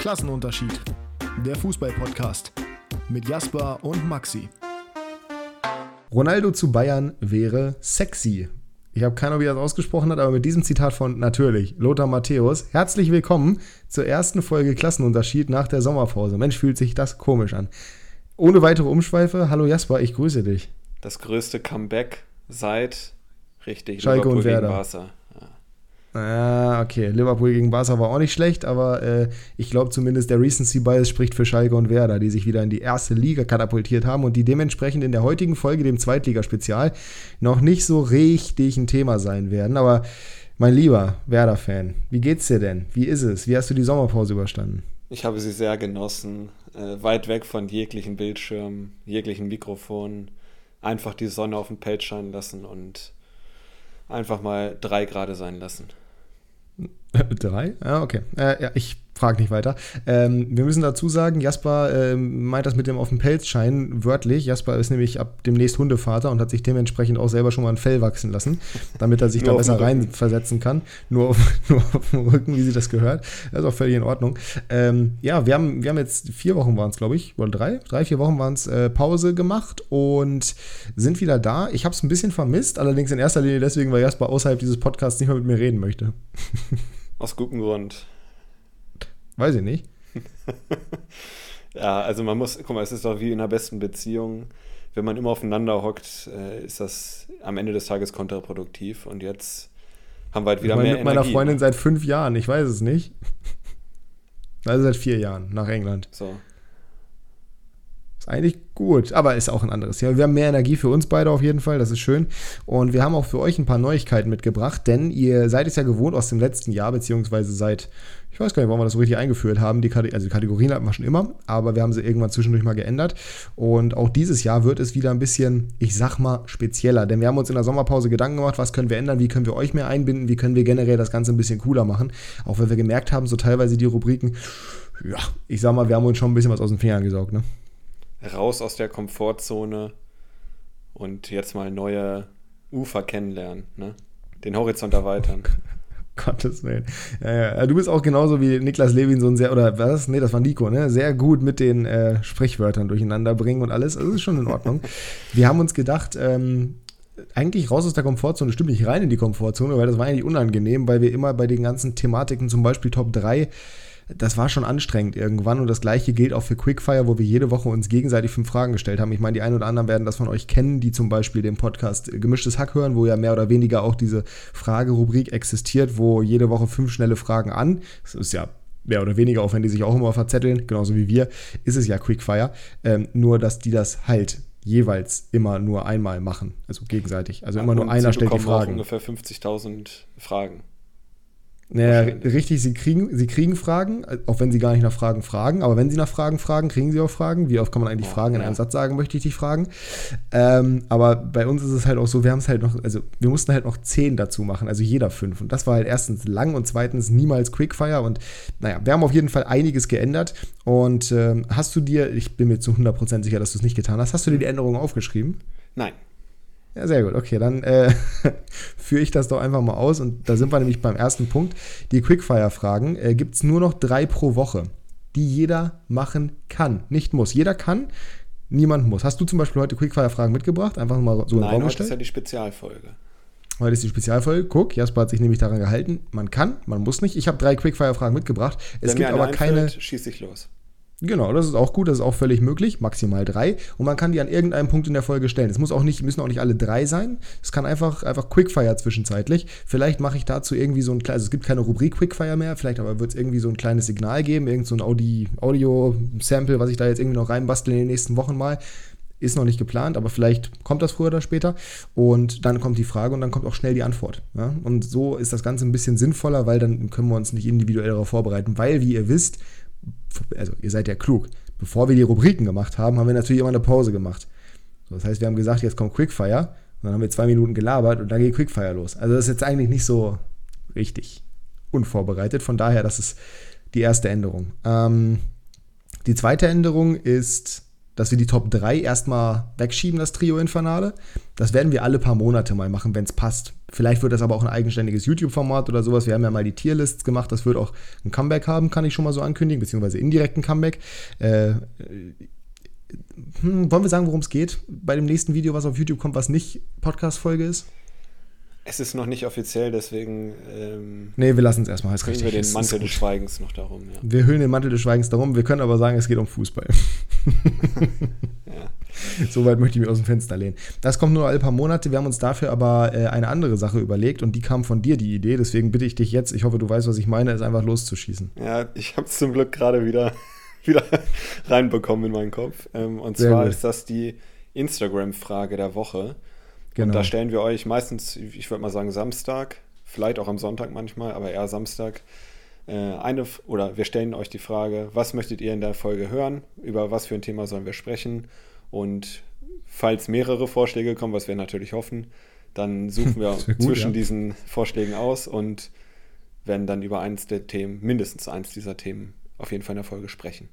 Klassenunterschied. Der Fußball-Podcast mit Jasper und Maxi. Ronaldo zu Bayern wäre sexy. Ich habe keine Ahnung, wie er das ausgesprochen hat, aber mit diesem Zitat von natürlich Lothar Matthäus. Herzlich willkommen zur ersten Folge Klassenunterschied nach der Sommerpause. Mensch, fühlt sich das komisch an. Ohne weitere Umschweife, hallo Jasper, ich grüße dich. Das größte Comeback seit richtig Schalke Liverpool und Werder. Barca. Ah, okay. Liverpool gegen Barca war auch nicht schlecht, aber äh, ich glaube zumindest der Recency Bias spricht für Schalke und Werder, die sich wieder in die erste Liga katapultiert haben und die dementsprechend in der heutigen Folge, dem Zweitligaspezial, noch nicht so richtig ein Thema sein werden. Aber mein lieber Werder-Fan, wie geht's dir denn? Wie ist es? Wie hast du die Sommerpause überstanden? Ich habe sie sehr genossen. Äh, weit weg von jeglichen Bildschirmen, jeglichen Mikrofonen. Einfach die Sonne auf dem Pelz scheinen lassen und einfach mal drei Grad sein lassen. Drei? Ja, okay. Äh, ja, ich frage nicht weiter. Ähm, wir müssen dazu sagen, Jasper ähm, meint das mit dem auf dem Pelz scheinen wörtlich. Jasper ist nämlich ab demnächst Hundevater und hat sich dementsprechend auch selber schon mal ein Fell wachsen lassen, damit er sich da besser reinversetzen kann. Nur auf, nur auf dem Rücken, wie sie das gehört. Das ist auch völlig in Ordnung. Ähm, ja, wir haben, wir haben jetzt vier Wochen waren es, glaube ich, oder drei, drei, vier Wochen waren es äh, Pause gemacht und sind wieder da. Ich habe es ein bisschen vermisst, allerdings in erster Linie deswegen, weil Jasper außerhalb dieses Podcasts nicht mehr mit mir reden möchte. Aus gutem Grund. Weiß ich nicht. Ja, also man muss, guck mal, es ist doch wie in einer besten Beziehung. Wenn man immer aufeinander hockt, äh, ist das am Ende des Tages kontraproduktiv. Und jetzt haben wir halt wieder ich meine, mehr mit meiner Energie. Freundin ne? seit fünf Jahren, ich weiß es nicht. Also seit vier Jahren nach England. So. Eigentlich gut, aber ist auch ein anderes Thema. Wir haben mehr Energie für uns beide auf jeden Fall, das ist schön. Und wir haben auch für euch ein paar Neuigkeiten mitgebracht, denn ihr seid es ja gewohnt aus dem letzten Jahr, beziehungsweise seit, ich weiß gar nicht, warum wir das so richtig eingeführt haben. Die, also die Kategorien hatten wir schon immer, aber wir haben sie irgendwann zwischendurch mal geändert. Und auch dieses Jahr wird es wieder ein bisschen, ich sag mal, spezieller. Denn wir haben uns in der Sommerpause Gedanken gemacht, was können wir ändern, wie können wir euch mehr einbinden, wie können wir generell das Ganze ein bisschen cooler machen. Auch weil wir gemerkt haben, so teilweise die Rubriken, ja, ich sag mal, wir haben uns schon ein bisschen was aus den Fingern gesaugt, ne? Raus aus der Komfortzone und jetzt mal neue Ufer kennenlernen, ne? Den Horizont erweitern. Gottes Willen. Ja. Du bist auch genauso wie Niklas Levin so ein sehr, oder was? Nee, das war Nico, ne? Sehr gut mit den äh, Sprichwörtern durcheinander bringen und alles. Also, Das ist schon in Ordnung. Wir haben uns gedacht, ähm, eigentlich raus aus der Komfortzone, stimmt nicht rein in die Komfortzone, weil das war eigentlich unangenehm, weil wir immer bei den ganzen Thematiken, zum Beispiel Top 3, das war schon anstrengend irgendwann und das gleiche gilt auch für Quickfire, wo wir jede Woche uns gegenseitig fünf Fragen gestellt haben. Ich meine, die einen oder anderen werden das von euch kennen, die zum Beispiel den Podcast Gemischtes Hack hören, wo ja mehr oder weniger auch diese Fragerubrik existiert, wo jede Woche fünf schnelle Fragen an. Das ist ja mehr oder weniger, auch wenn die sich auch immer verzetteln, genauso wie wir, ist es ja Quickfire. Ähm, nur, dass die das halt jeweils immer nur einmal machen, also gegenseitig. Also immer nur einer stellt die Fragen. ungefähr 50.000 Fragen. Naja, richtig, sie kriegen, sie kriegen Fragen, auch wenn sie gar nicht nach Fragen fragen, aber wenn sie nach Fragen fragen, kriegen sie auch Fragen. Wie oft kann man eigentlich Oh, Fragen in ja. einem Satz sagen, möchte ich dich fragen. Ähm, aber bei uns ist es halt auch so, wir haben es halt noch, also wir mussten halt noch zehn dazu machen, also jeder fünf. Und das war halt erstens lang und zweitens niemals Quickfire. Und naja, wir haben auf jeden Fall einiges geändert. Und ähm, hast du dir, ich bin mir zu 100% sicher, dass du es nicht getan hast, hast du dir die Änderungen aufgeschrieben? Nein. Ja, sehr gut. Okay, dann äh, führe ich das doch einfach mal aus. Und da sind wir nämlich beim ersten Punkt. Die Quickfire-Fragen äh, gibt es nur noch drei pro Woche, die jeder machen kann. Nicht muss. Jeder kann, niemand muss. Hast du zum Beispiel heute Quickfire-Fragen mitgebracht? Einfach mal so in den Nein, Raum heute ist ja gestellt? die Spezialfolge. Heute ist die Spezialfolge. Guck, Jasper hat sich nämlich daran gehalten. Man kann, man muss nicht. Ich habe drei Quickfire-Fragen mitgebracht. Es Wenn gibt aber keine. einfällt, schieß ich los. Genau, das ist auch gut, das ist auch völlig möglich, maximal drei. Und man kann die an irgendeinem Punkt in der Folge stellen. Es muss auch nicht, müssen auch nicht alle drei sein. Es kann einfach, einfach Quickfire zwischenzeitlich. Vielleicht mache ich dazu irgendwie so ein kleines, also es gibt keine Rubrik Quickfire mehr, vielleicht aber wird es irgendwie so ein kleines Signal geben, irgend so ein Audi, Audio-Sample, was ich da jetzt irgendwie noch reinbastel in den nächsten Wochen mal. Ist noch nicht geplant, aber vielleicht kommt das früher oder später. Und dann kommt die Frage und dann kommt auch schnell die Antwort. Ja? Und so ist das Ganze ein bisschen sinnvoller, weil dann können wir uns nicht individuell darauf vorbereiten. Weil, wie ihr wisst, also ihr seid ja klug, bevor wir die Rubriken gemacht haben, haben wir natürlich immer eine Pause gemacht. So, das heißt, wir haben gesagt, jetzt kommt Quickfire. Und dann haben wir zwei Minuten gelabert und dann geht Quickfire los. Also das ist jetzt eigentlich nicht so richtig unvorbereitet. Von daher, das ist die erste Änderung. Ähm, die zweite Änderung ist dass wir die Top 3 erstmal wegschieben, das Trio Infernale. Das werden wir alle paar Monate mal machen, wenn es passt. Vielleicht wird das aber auch ein eigenständiges YouTube-Format oder sowas. Wir haben ja mal die Tierlists gemacht. Das wird auch ein Comeback haben, kann ich schon mal so ankündigen, beziehungsweise indirekten Comeback. Äh, hm, wollen wir sagen, worum es geht bei dem nächsten Video, was auf YouTube kommt, was nicht Podcast-Folge ist? Es ist noch nicht offiziell, deswegen. Ähm, nee, wir lassen es erstmal. Heißt wir den Mantel des Schweigens noch darum. Ja. Wir hüllen den Mantel des Schweigens darum. Wir können aber sagen, es geht um Fußball. ja. Soweit möchte ich mich aus dem Fenster lehnen. Das kommt nur alle paar Monate. Wir haben uns dafür aber äh, eine andere Sache überlegt und die kam von dir, die Idee. Deswegen bitte ich dich jetzt, ich hoffe, du weißt, was ich meine, es einfach loszuschießen. Ja, ich habe es zum Glück gerade wieder, wieder reinbekommen in meinen Kopf. Ähm, und Sehr zwar gut. ist das die Instagram-Frage der Woche. Genau. Und da stellen wir euch meistens, ich würde mal sagen, Samstag, vielleicht auch am Sonntag manchmal, aber eher Samstag, äh, eine oder wir stellen euch die Frage, was möchtet ihr in der Folge hören? Über was für ein Thema sollen wir sprechen? Und falls mehrere Vorschläge kommen, was wir natürlich hoffen, dann suchen wir gut, zwischen ja. diesen Vorschlägen aus und werden dann über eins der Themen, mindestens eins dieser Themen, auf jeden Fall in der Folge sprechen.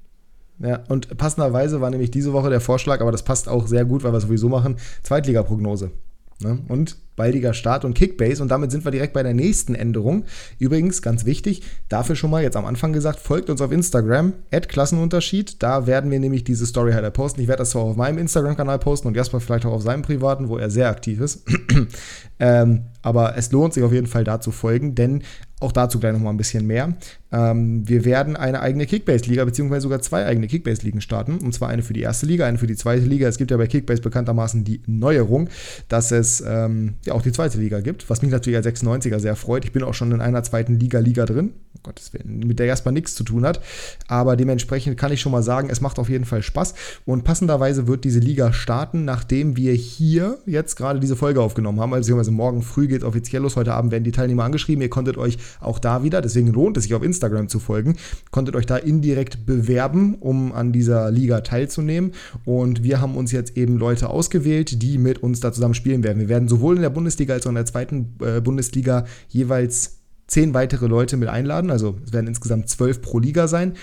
Ja, und passenderweise war nämlich diese Woche der Vorschlag, aber das passt auch sehr gut, weil wir es sowieso machen, Zweitligaprognose. Ne? Und baldiger Start und Kickbase. Und damit sind wir direkt bei der nächsten Änderung. Übrigens, ganz wichtig, dafür schon mal jetzt am Anfang gesagt, folgt uns auf Instagram, Klassenunterschied. Da werden wir nämlich diese Story Highlight posten. Ich werde das zwar auf meinem Instagram-Kanal posten und Jasper vielleicht auch auf seinem privaten, wo er sehr aktiv ist. ähm, aber es lohnt sich auf jeden Fall da zu folgen, denn auch dazu gleich nochmal ein bisschen mehr. Ähm, wir werden eine eigene Kickbase-Liga, beziehungsweise sogar zwei eigene Kickbase-Ligen starten. Und zwar eine für die erste Liga, eine für die zweite Liga. Es gibt ja bei Kickbase bekanntermaßen die Neuerung, dass es ähm, ja auch die zweite Liga gibt, was mich natürlich als 96er sehr freut. Ich bin auch schon in einer zweiten Liga-Liga drin. Oh Gottes Willen, mit der erstmal nichts zu tun hat. Aber dementsprechend kann ich schon mal sagen, es macht auf jeden Fall Spaß. Und passenderweise wird diese Liga starten, nachdem wir hier jetzt gerade diese Folge aufgenommen haben. Also, morgen früh geht offiziell los. Heute Abend werden die Teilnehmer angeschrieben. Ihr konntet euch auch da wieder, deswegen lohnt es sich auf Instagram zu folgen, konntet euch da indirekt bewerben, um an dieser Liga teilzunehmen. Und wir haben uns jetzt eben Leute ausgewählt, die mit uns da zusammen spielen werden. Wir werden sowohl in der Bundesliga als auch in der zweiten äh, Bundesliga jeweils zehn weitere Leute mit einladen. Also es werden insgesamt zwölf pro Liga sein.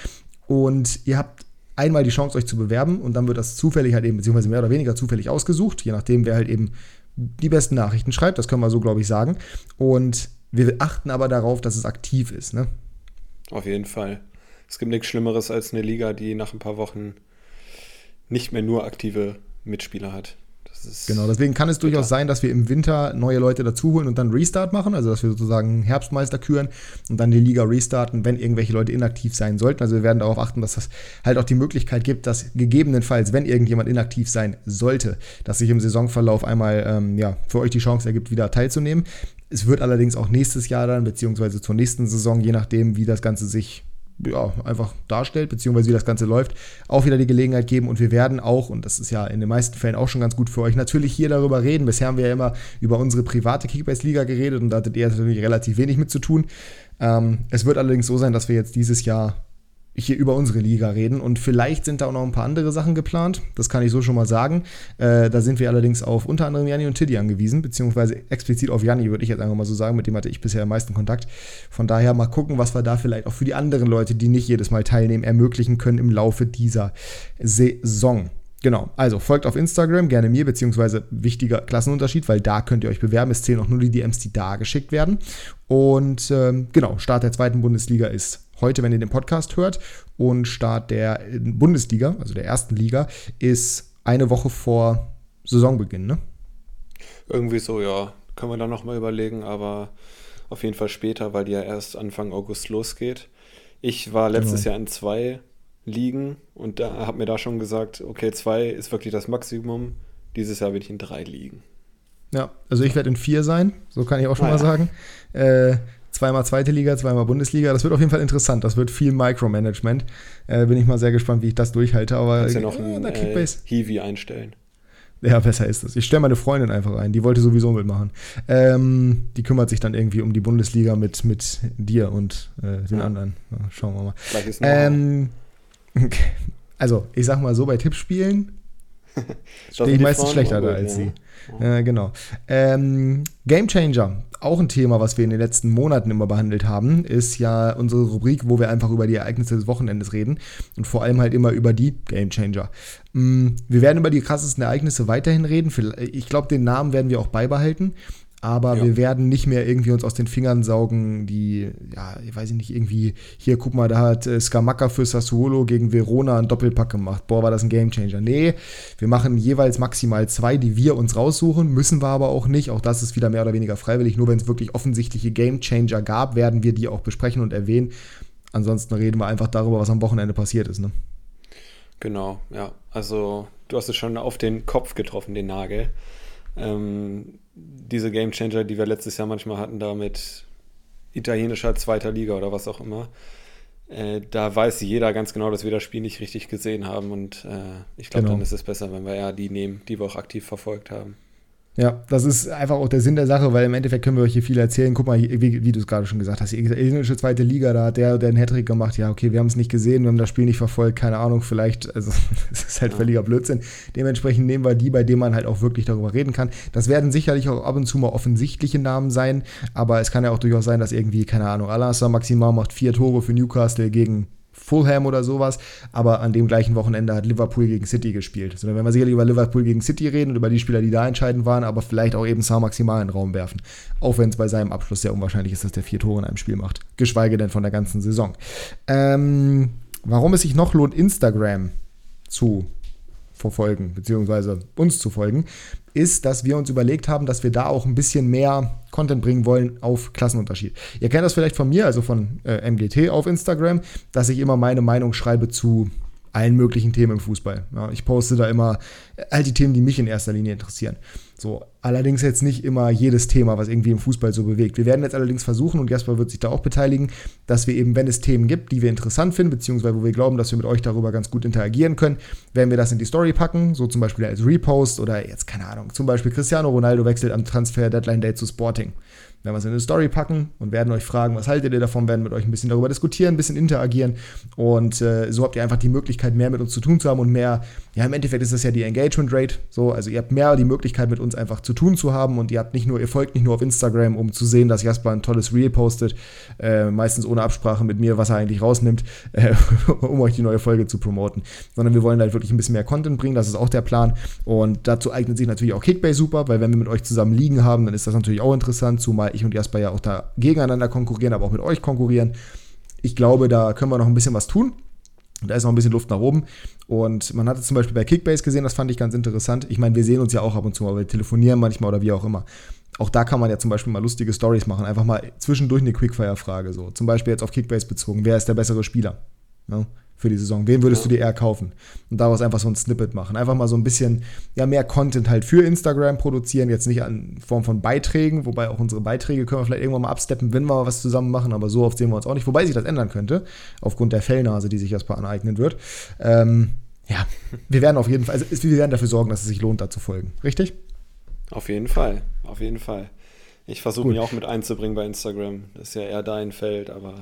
Und ihr habt einmal die Chance, euch zu bewerben und dann wird das zufällig halt eben, beziehungsweise mehr oder weniger zufällig ausgesucht, je nachdem, wer halt eben die besten Nachrichten schreibt. Das können wir so, glaube ich, sagen. Und wir achten aber darauf, dass es aktiv ist. Ne? Auf jeden Fall. Es gibt nichts Schlimmeres als eine Liga, die nach ein paar Wochen nicht mehr nur aktive Mitspieler hat. genau, deswegen kann es durchaus sein, dass wir im Winter neue Leute dazuholen und dann Restart machen, also dass wir sozusagen Herbstmeister küren und dann die Liga restarten, wenn irgendwelche Leute inaktiv sein sollten. Also wir werden darauf achten, dass das halt auch die Möglichkeit gibt, dass gegebenenfalls, wenn irgendjemand inaktiv sein sollte, dass sich im Saisonverlauf einmal ähm, ja, für euch die Chance ergibt, wieder teilzunehmen. Es wird allerdings auch nächstes Jahr dann, beziehungsweise zur nächsten Saison, je nachdem, wie das Ganze sich ja, einfach darstellt, beziehungsweise wie das Ganze läuft, auch wieder die Gelegenheit geben. Und wir werden auch, und das ist ja in den meisten Fällen auch schon ganz gut für euch, natürlich hier darüber reden. Bisher haben wir ja immer über unsere private Kickbase-Liga geredet und da hattet ihr natürlich relativ wenig mit zu tun. Ähm, es wird allerdings so sein, dass wir jetzt dieses Jahr hier über unsere Liga reden. Und vielleicht sind da auch noch ein paar andere Sachen geplant. Das kann ich so schon mal sagen. Äh, da sind wir allerdings auf unter anderem Janni und Tiddy angewiesen, beziehungsweise explizit auf Janni, würde ich jetzt einfach mal so sagen. Mit dem hatte ich bisher am meisten Kontakt. Von daher mal gucken, was wir da vielleicht auch für die anderen Leute, die nicht jedes Mal teilnehmen, ermöglichen können im Laufe dieser Saison. Genau, also folgt auf Instagram, gerne mir, beziehungsweise wichtiger Klassenunterschied, weil da könnt ihr euch bewerben. Es zählen auch nur die DMs, die da geschickt werden. Und ähm, genau, Start der zweiten Bundesliga ist heute, wenn ihr den Podcast hört. Und Start der Bundesliga, also der ersten Liga, ist eine Woche vor Saisonbeginn, ne? Irgendwie so, ja. Können wir dann nochmal überlegen, aber auf jeden Fall später, weil die ja erst Anfang August losgeht. Ich war letztes genau. Jahr in zwei Ligen und da habe mir da schon gesagt, okay, zwei ist wirklich das Maximum. Dieses Jahr bin ich in drei Ligen. Ja, also ich werde in vier sein, so kann ich auch schon ah, mal ja. sagen. Äh, zweimal zweite Liga, zweimal Bundesliga. Das wird auf jeden Fall interessant. Das wird viel Micromanagement. Äh, bin ich mal sehr gespannt, wie ich das durchhalte. Aber Kannst ja noch ein äh, Hiwi einstellen. Ja, besser ist es. Ich stelle meine Freundin einfach ein. Die wollte sowieso mitmachen. Ähm, die kümmert sich dann irgendwie um die Bundesliga mit, mit dir und äh, den ja. anderen. Ja, schauen wir mal. Ähm, also, ich sag mal so, bei Tippspielen Stehe ich meistens schlechter da als ja. sie. Äh, genau. Ähm, Game Changer, auch ein Thema, was wir in den letzten Monaten immer behandelt haben, ist ja unsere Rubrik, wo wir einfach über die Ereignisse des Wochenendes reden und vor allem halt immer über die Game Changer. Mm, wir werden über die krassesten Ereignisse weiterhin reden. Ich glaube, den Namen werden wir auch beibehalten aber ja. wir werden nicht mehr irgendwie uns aus den Fingern saugen, die, ja, ich weiß nicht, irgendwie, hier, guck mal, da hat äh, Skamaka für Sassuolo gegen Verona einen Doppelpack gemacht. Boah, war das ein Gamechanger. Nee, wir machen jeweils maximal zwei, die wir uns raussuchen, müssen wir aber auch nicht. Auch das ist wieder mehr oder weniger freiwillig. Nur wenn es wirklich offensichtliche Gamechanger gab, werden wir die auch besprechen und erwähnen. Ansonsten reden wir einfach darüber, was am Wochenende passiert ist, ne? Genau, ja. Also, du hast es schon auf den Kopf getroffen, den Nagel. Ähm, diese Game Changer, die wir letztes Jahr manchmal hatten, da mit italienischer zweiter Liga oder was auch immer, äh, da weiß jeder ganz genau, dass wir das Spiel nicht richtig gesehen haben. Und äh, ich glaube, genau. dann ist es besser, wenn wir ja die nehmen, die wir auch aktiv verfolgt haben. Ja, das ist einfach auch der Sinn der Sache, weil im Endeffekt können wir euch hier viel erzählen. Guck mal, wie, wie du es gerade schon gesagt hast, die italienische zweite Liga, da hat der, der einen Hattrick gemacht. Ja, okay, wir haben es nicht gesehen, wir haben das Spiel nicht verfolgt, keine Ahnung, vielleicht, also es ist halt ja. völliger Blödsinn. Dementsprechend nehmen wir die, bei denen man halt auch wirklich darüber reden kann. Das werden sicherlich auch ab und zu mal offensichtliche Namen sein, aber es kann ja auch durchaus sein, dass irgendwie, keine Ahnung, Alassar Maximal macht vier Tore für Newcastle gegen Fulham oder sowas, aber an dem gleichen Wochenende hat Liverpool gegen City gespielt. So, dann werden wir sicherlich über Liverpool gegen City reden und über die Spieler, die da entscheidend waren, aber vielleicht auch eben Saar maximal in den Raum werfen. Auch wenn es bei seinem Abschluss sehr unwahrscheinlich ist, dass der vier Tore in einem Spiel macht. Geschweige denn von der ganzen Saison. Ähm, warum es sich noch lohnt, Instagram zu verfolgen, beziehungsweise uns zu folgen, ist, dass wir uns überlegt haben, dass wir da auch ein bisschen mehr Content bringen wollen auf Klassenunterschied. Ihr kennt das vielleicht von mir, also von äh, MGT auf Instagram, dass ich immer meine Meinung schreibe zu allen möglichen Themen im Fußball. Ja, ich poste da immer all die Themen, die mich in erster Linie interessieren. So, allerdings jetzt nicht immer jedes Thema, was irgendwie im Fußball so bewegt. Wir werden jetzt allerdings versuchen, und Jasper wird sich da auch beteiligen, dass wir eben, wenn es Themen gibt, die wir interessant finden, beziehungsweise wo wir glauben, dass wir mit euch darüber ganz gut interagieren können, werden wir das in die Story packen, so zum Beispiel als Repost oder jetzt, keine Ahnung, zum Beispiel Cristiano Ronaldo wechselt am Transfer Deadline Day zu Sporting werden wir es in eine Story packen und werden euch fragen, was haltet ihr davon, werden mit euch ein bisschen darüber diskutieren, ein bisschen interagieren. Und äh, so habt ihr einfach die Möglichkeit, mehr mit uns zu tun zu haben und mehr, ja, im Endeffekt ist das ja die Engagement Rate, so, also ihr habt mehr die Möglichkeit, mit uns einfach zu tun zu haben und ihr habt nicht nur, ihr folgt nicht nur auf Instagram, um zu sehen, dass Jasper ein tolles Reel postet, äh, meistens ohne Absprache mit mir, was er eigentlich rausnimmt, äh, um euch die neue Folge zu promoten, sondern wir wollen halt wirklich ein bisschen mehr Content bringen, das ist auch der Plan. Und dazu eignet sich natürlich auch Kickbase super, weil wenn wir mit euch zusammen liegen haben, dann ist das natürlich auch interessant, zumal ich und Jasper ja auch da gegeneinander konkurrieren, aber auch mit euch konkurrieren. Ich glaube, da können wir noch ein bisschen was tun. Da ist noch ein bisschen Luft nach oben. Und man hatte zum Beispiel bei Kickbase gesehen, das fand ich ganz interessant. Ich meine, wir sehen uns ja auch ab und zu, aber wir telefonieren manchmal oder wie auch immer. Auch da kann man ja zum Beispiel mal lustige Stories machen. Einfach mal zwischendurch eine Quickfire-Frage. So. Zum Beispiel jetzt auf Kickbase bezogen. Wer ist der bessere Spieler? Ja für die Saison? Wen würdest ja. du dir eher kaufen? Und daraus einfach so ein Snippet machen. Einfach mal so ein bisschen ja, mehr Content halt für Instagram produzieren, jetzt nicht in Form von Beiträgen, wobei auch unsere Beiträge können wir vielleicht irgendwann mal absteppen, wenn wir mal was zusammen machen, aber so oft sehen wir uns auch nicht, wobei sich das ändern könnte, aufgrund der Fellnase, die sich erstmal aneignen wird. Ähm, ja, wir werden auf jeden Fall, also wir werden dafür sorgen, dass es sich lohnt, da zu folgen. Richtig? Auf jeden Fall, auf jeden Fall. Ich versuche mich auch mit einzubringen bei Instagram. Das ist ja eher dein Feld, aber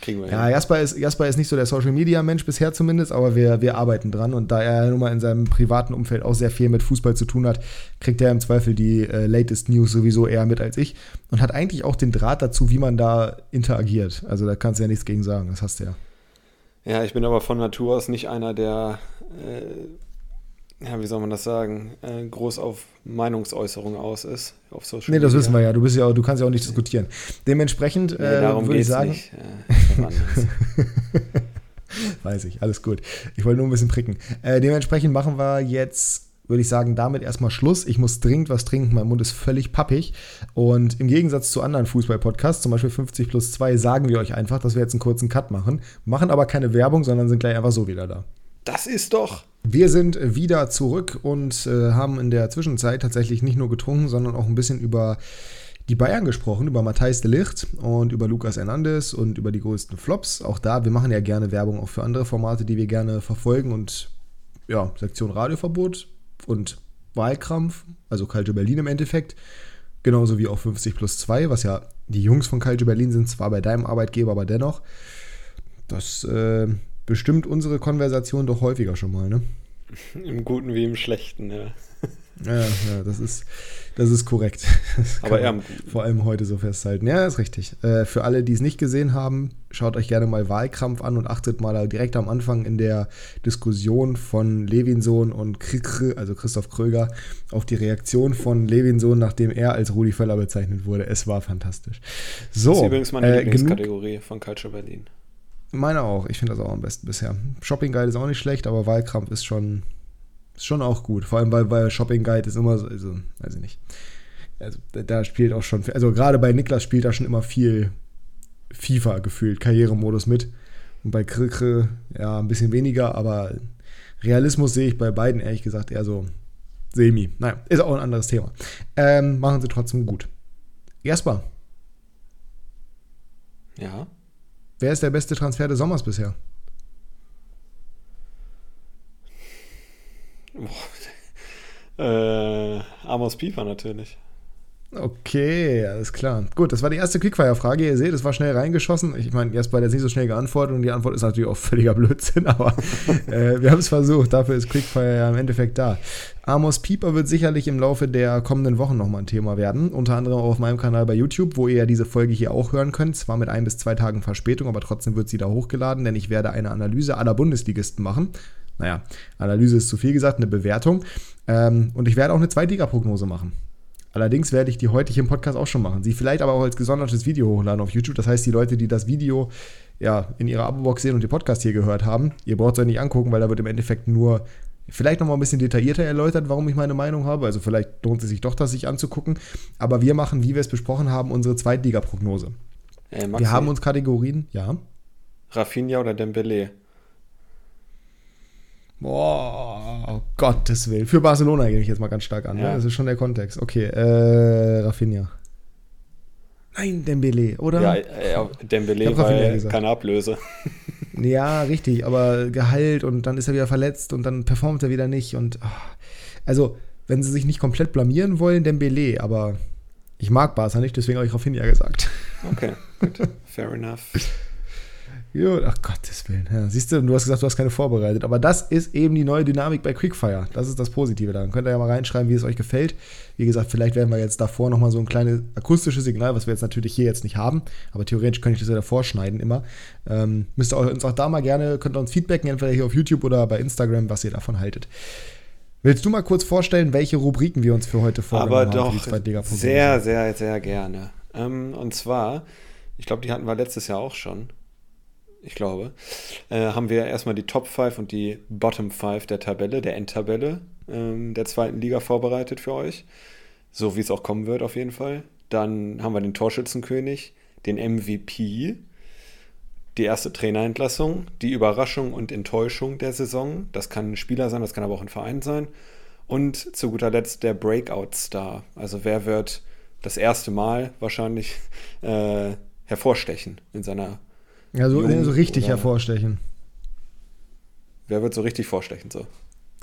Kriegen wir ja, hin. Jasper ist, Jasper ist nicht so der Social Media Mensch bisher zumindest, aber wir, wir arbeiten dran. Und da er nun mal in seinem privaten Umfeld auch sehr viel mit Fußball zu tun hat, kriegt er im Zweifel die äh, latest News sowieso eher mit als ich. Und hat eigentlich auch den Draht dazu, wie man da interagiert. Also da kannst du ja nichts gegen sagen, das hast du ja. Ja, ich bin aber von Natur aus nicht einer, der äh, ja, wie soll man das sagen, äh, groß auf Meinungsäußerung aus ist. Auf Social nee, das wissen wir ja. Du, bist ja auch, du kannst ja auch nicht diskutieren. Dementsprechend nee, äh, würde ich sagen. Nicht. Äh, Weiß ich, alles gut. Ich wollte nur ein bisschen pricken. Äh, dementsprechend machen wir jetzt würde ich sagen, damit erstmal Schluss. Ich muss dringend was trinken, mein Mund ist völlig pappig. Und im Gegensatz zu anderen Fußball-Podcasts, zum Beispiel 50 plus 2, sagen wir euch einfach, dass wir jetzt einen kurzen Cut machen. Machen aber keine Werbung, sondern sind gleich einfach so wieder da. Das ist doch. Wir sind wieder zurück und äh, haben in der Zwischenzeit tatsächlich nicht nur getrunken, sondern auch ein bisschen über die Bayern gesprochen, über Matthijs de Licht und über Lukas Hernandez und über die größten Flops. Auch da, wir machen ja gerne Werbung auch für andere Formate, die wir gerne verfolgen und ja, Sektion Radioverbot und Wahlkrampf, also Calcio Berlin im Endeffekt. Genauso wie auch 50 plus 2, was ja die Jungs von Calcio Berlin sind, zwar bei deinem Arbeitgeber, aber dennoch. Das äh, bestimmt unsere Konversation doch häufiger schon mal, ne? Im Guten wie im Schlechten, ja. Ja, ja, das ist, das ist korrekt. Das Aber Guten. vor allem heute so festhalten. Ja, ist richtig. Äh, für alle, die es nicht gesehen haben, schaut euch gerne mal Wahlkampf an und achtet mal direkt am Anfang in der Diskussion von Levinsohn und Krikre, also Christoph Kröger, auf die Reaktion von Levinsohn, nachdem er als Rudi Völler bezeichnet wurde. Es war fantastisch. So, das ist übrigens meine äh, Lieblingskategorie von Culture Berlin. Meine auch. Ich finde das auch am besten bisher. Shopping Guide ist auch nicht schlecht, aber Wahlkampf ist schon, ist schon auch gut. Vor allem, weil, weil Shopping Guide ist immer so, also, weiß ich nicht. Also, da- da spielt auch schon, also gerade bei Niklas spielt da schon immer viel FIFA gefühlt, Karrieremodus mit. Und bei Krikre, ja, ein bisschen weniger, aber Realismus sehe ich bei beiden ehrlich gesagt eher so semi. Naja, ist auch ein anderes Thema. Ähm, machen sie trotzdem gut. Jasper, Ja. Wer ist der beste Transfer des Sommers bisher? Äh, Amos Pieper natürlich. Okay, alles klar. Gut, das war die erste Quickfire-Frage. Ihr seht, es war schnell reingeschossen. Ich meine, Jasper hat jetzt nicht so schnell geantwortet und die Antwort ist natürlich auch völliger Blödsinn, aber äh, wir haben es versucht. Dafür ist Quickfire ja im Endeffekt da. Amos Pieper wird sicherlich im Laufe der kommenden Wochen nochmal ein Thema werden. Unter anderem auch auf meinem Kanal bei YouTube, wo ihr ja diese Folge hier auch hören könnt. Zwar mit ein bis zwei Tagen Verspätung, aber trotzdem wird sie da hochgeladen, denn ich werde eine Analyse aller Bundesligisten machen. Naja, Analyse ist zu viel gesagt, eine Bewertung. Ähm, und ich werde auch eine Zweitliga-Prognose machen. Allerdings werde ich die heute hier im Podcast auch schon machen. Sie vielleicht aber auch als gesondertes Video hochladen auf YouTube. Das heißt, die Leute, die das Video ja in ihrer Abo-Box sehen und den Podcast hier gehört haben, ihr braucht es euch nicht angucken, weil da wird im Endeffekt nur vielleicht nochmal ein bisschen detaillierter erläutert, warum ich meine Meinung habe. Also vielleicht lohnt es sich doch, das sich anzugucken. Aber wir machen, wie wir es besprochen haben, unsere Zweitliga-Prognose. Äh, Maxi, Wir haben uns Kategorien, ja. Rafinha oder Dembele? Boah, oh Gottes Willen. Für Barcelona gehe ich jetzt mal ganz stark an. Ja. Ne? Das ist schon der Kontext. Okay, äh, Rafinha. Nein, Dembele, oder? Ja, äh, Dembele, hab Rafinha weil gesagt. keine Ablöse. Ja, richtig, aber Gehalt und dann ist er wieder verletzt und dann performt er wieder nicht und ah. also, wenn sie sich nicht komplett blamieren wollen, Dembele, aber ich mag Barca nicht, deswegen habe ich Rafinha gesagt. Okay, gut. Fair enough. Gut, ach Gottes Willen. Ja, siehst du, du hast gesagt, du hast keine vorbereitet, aber das ist eben die neue Dynamik bei Quickfire. Das ist das Positive daran. Könnt ihr ja mal reinschreiben, wie es euch gefällt. Wie gesagt, vielleicht werden wir jetzt davor nochmal so ein kleines akustisches Signal, was wir jetzt natürlich hier jetzt nicht haben, aber theoretisch könnte ich das ja davor schneiden immer. Ähm, müsst ihr uns auch da mal gerne, könnt ihr uns feedbacken, entweder hier auf YouTube oder bei Instagram, was ihr davon haltet. Willst du mal kurz vorstellen, welche Rubriken wir uns für heute vorgenommen Aber haben? für doch sehr, sehr, sehr gerne. Ähm, und zwar, ich glaube, die hatten wir letztes Jahr auch schon. Ich glaube. Äh, haben wir erstmal die Top 5 und die Bottom 5 der Tabelle, der Endtabelle ähm, der zweiten Liga vorbereitet für euch. So wie es auch kommen wird, auf jeden Fall. Dann haben wir den Torschützenkönig, den MVP, die erste Trainerentlassung, die Überraschung und Enttäuschung der Saison. Das kann ein Spieler sein, das kann aber auch ein Verein sein. Und zu guter Letzt der Breakout-Star. Also wer wird das erste Mal wahrscheinlich äh, hervorstechen in seiner. Ja, so, Jung so richtig hervorstechen. Wer wird so richtig vorstechen? So.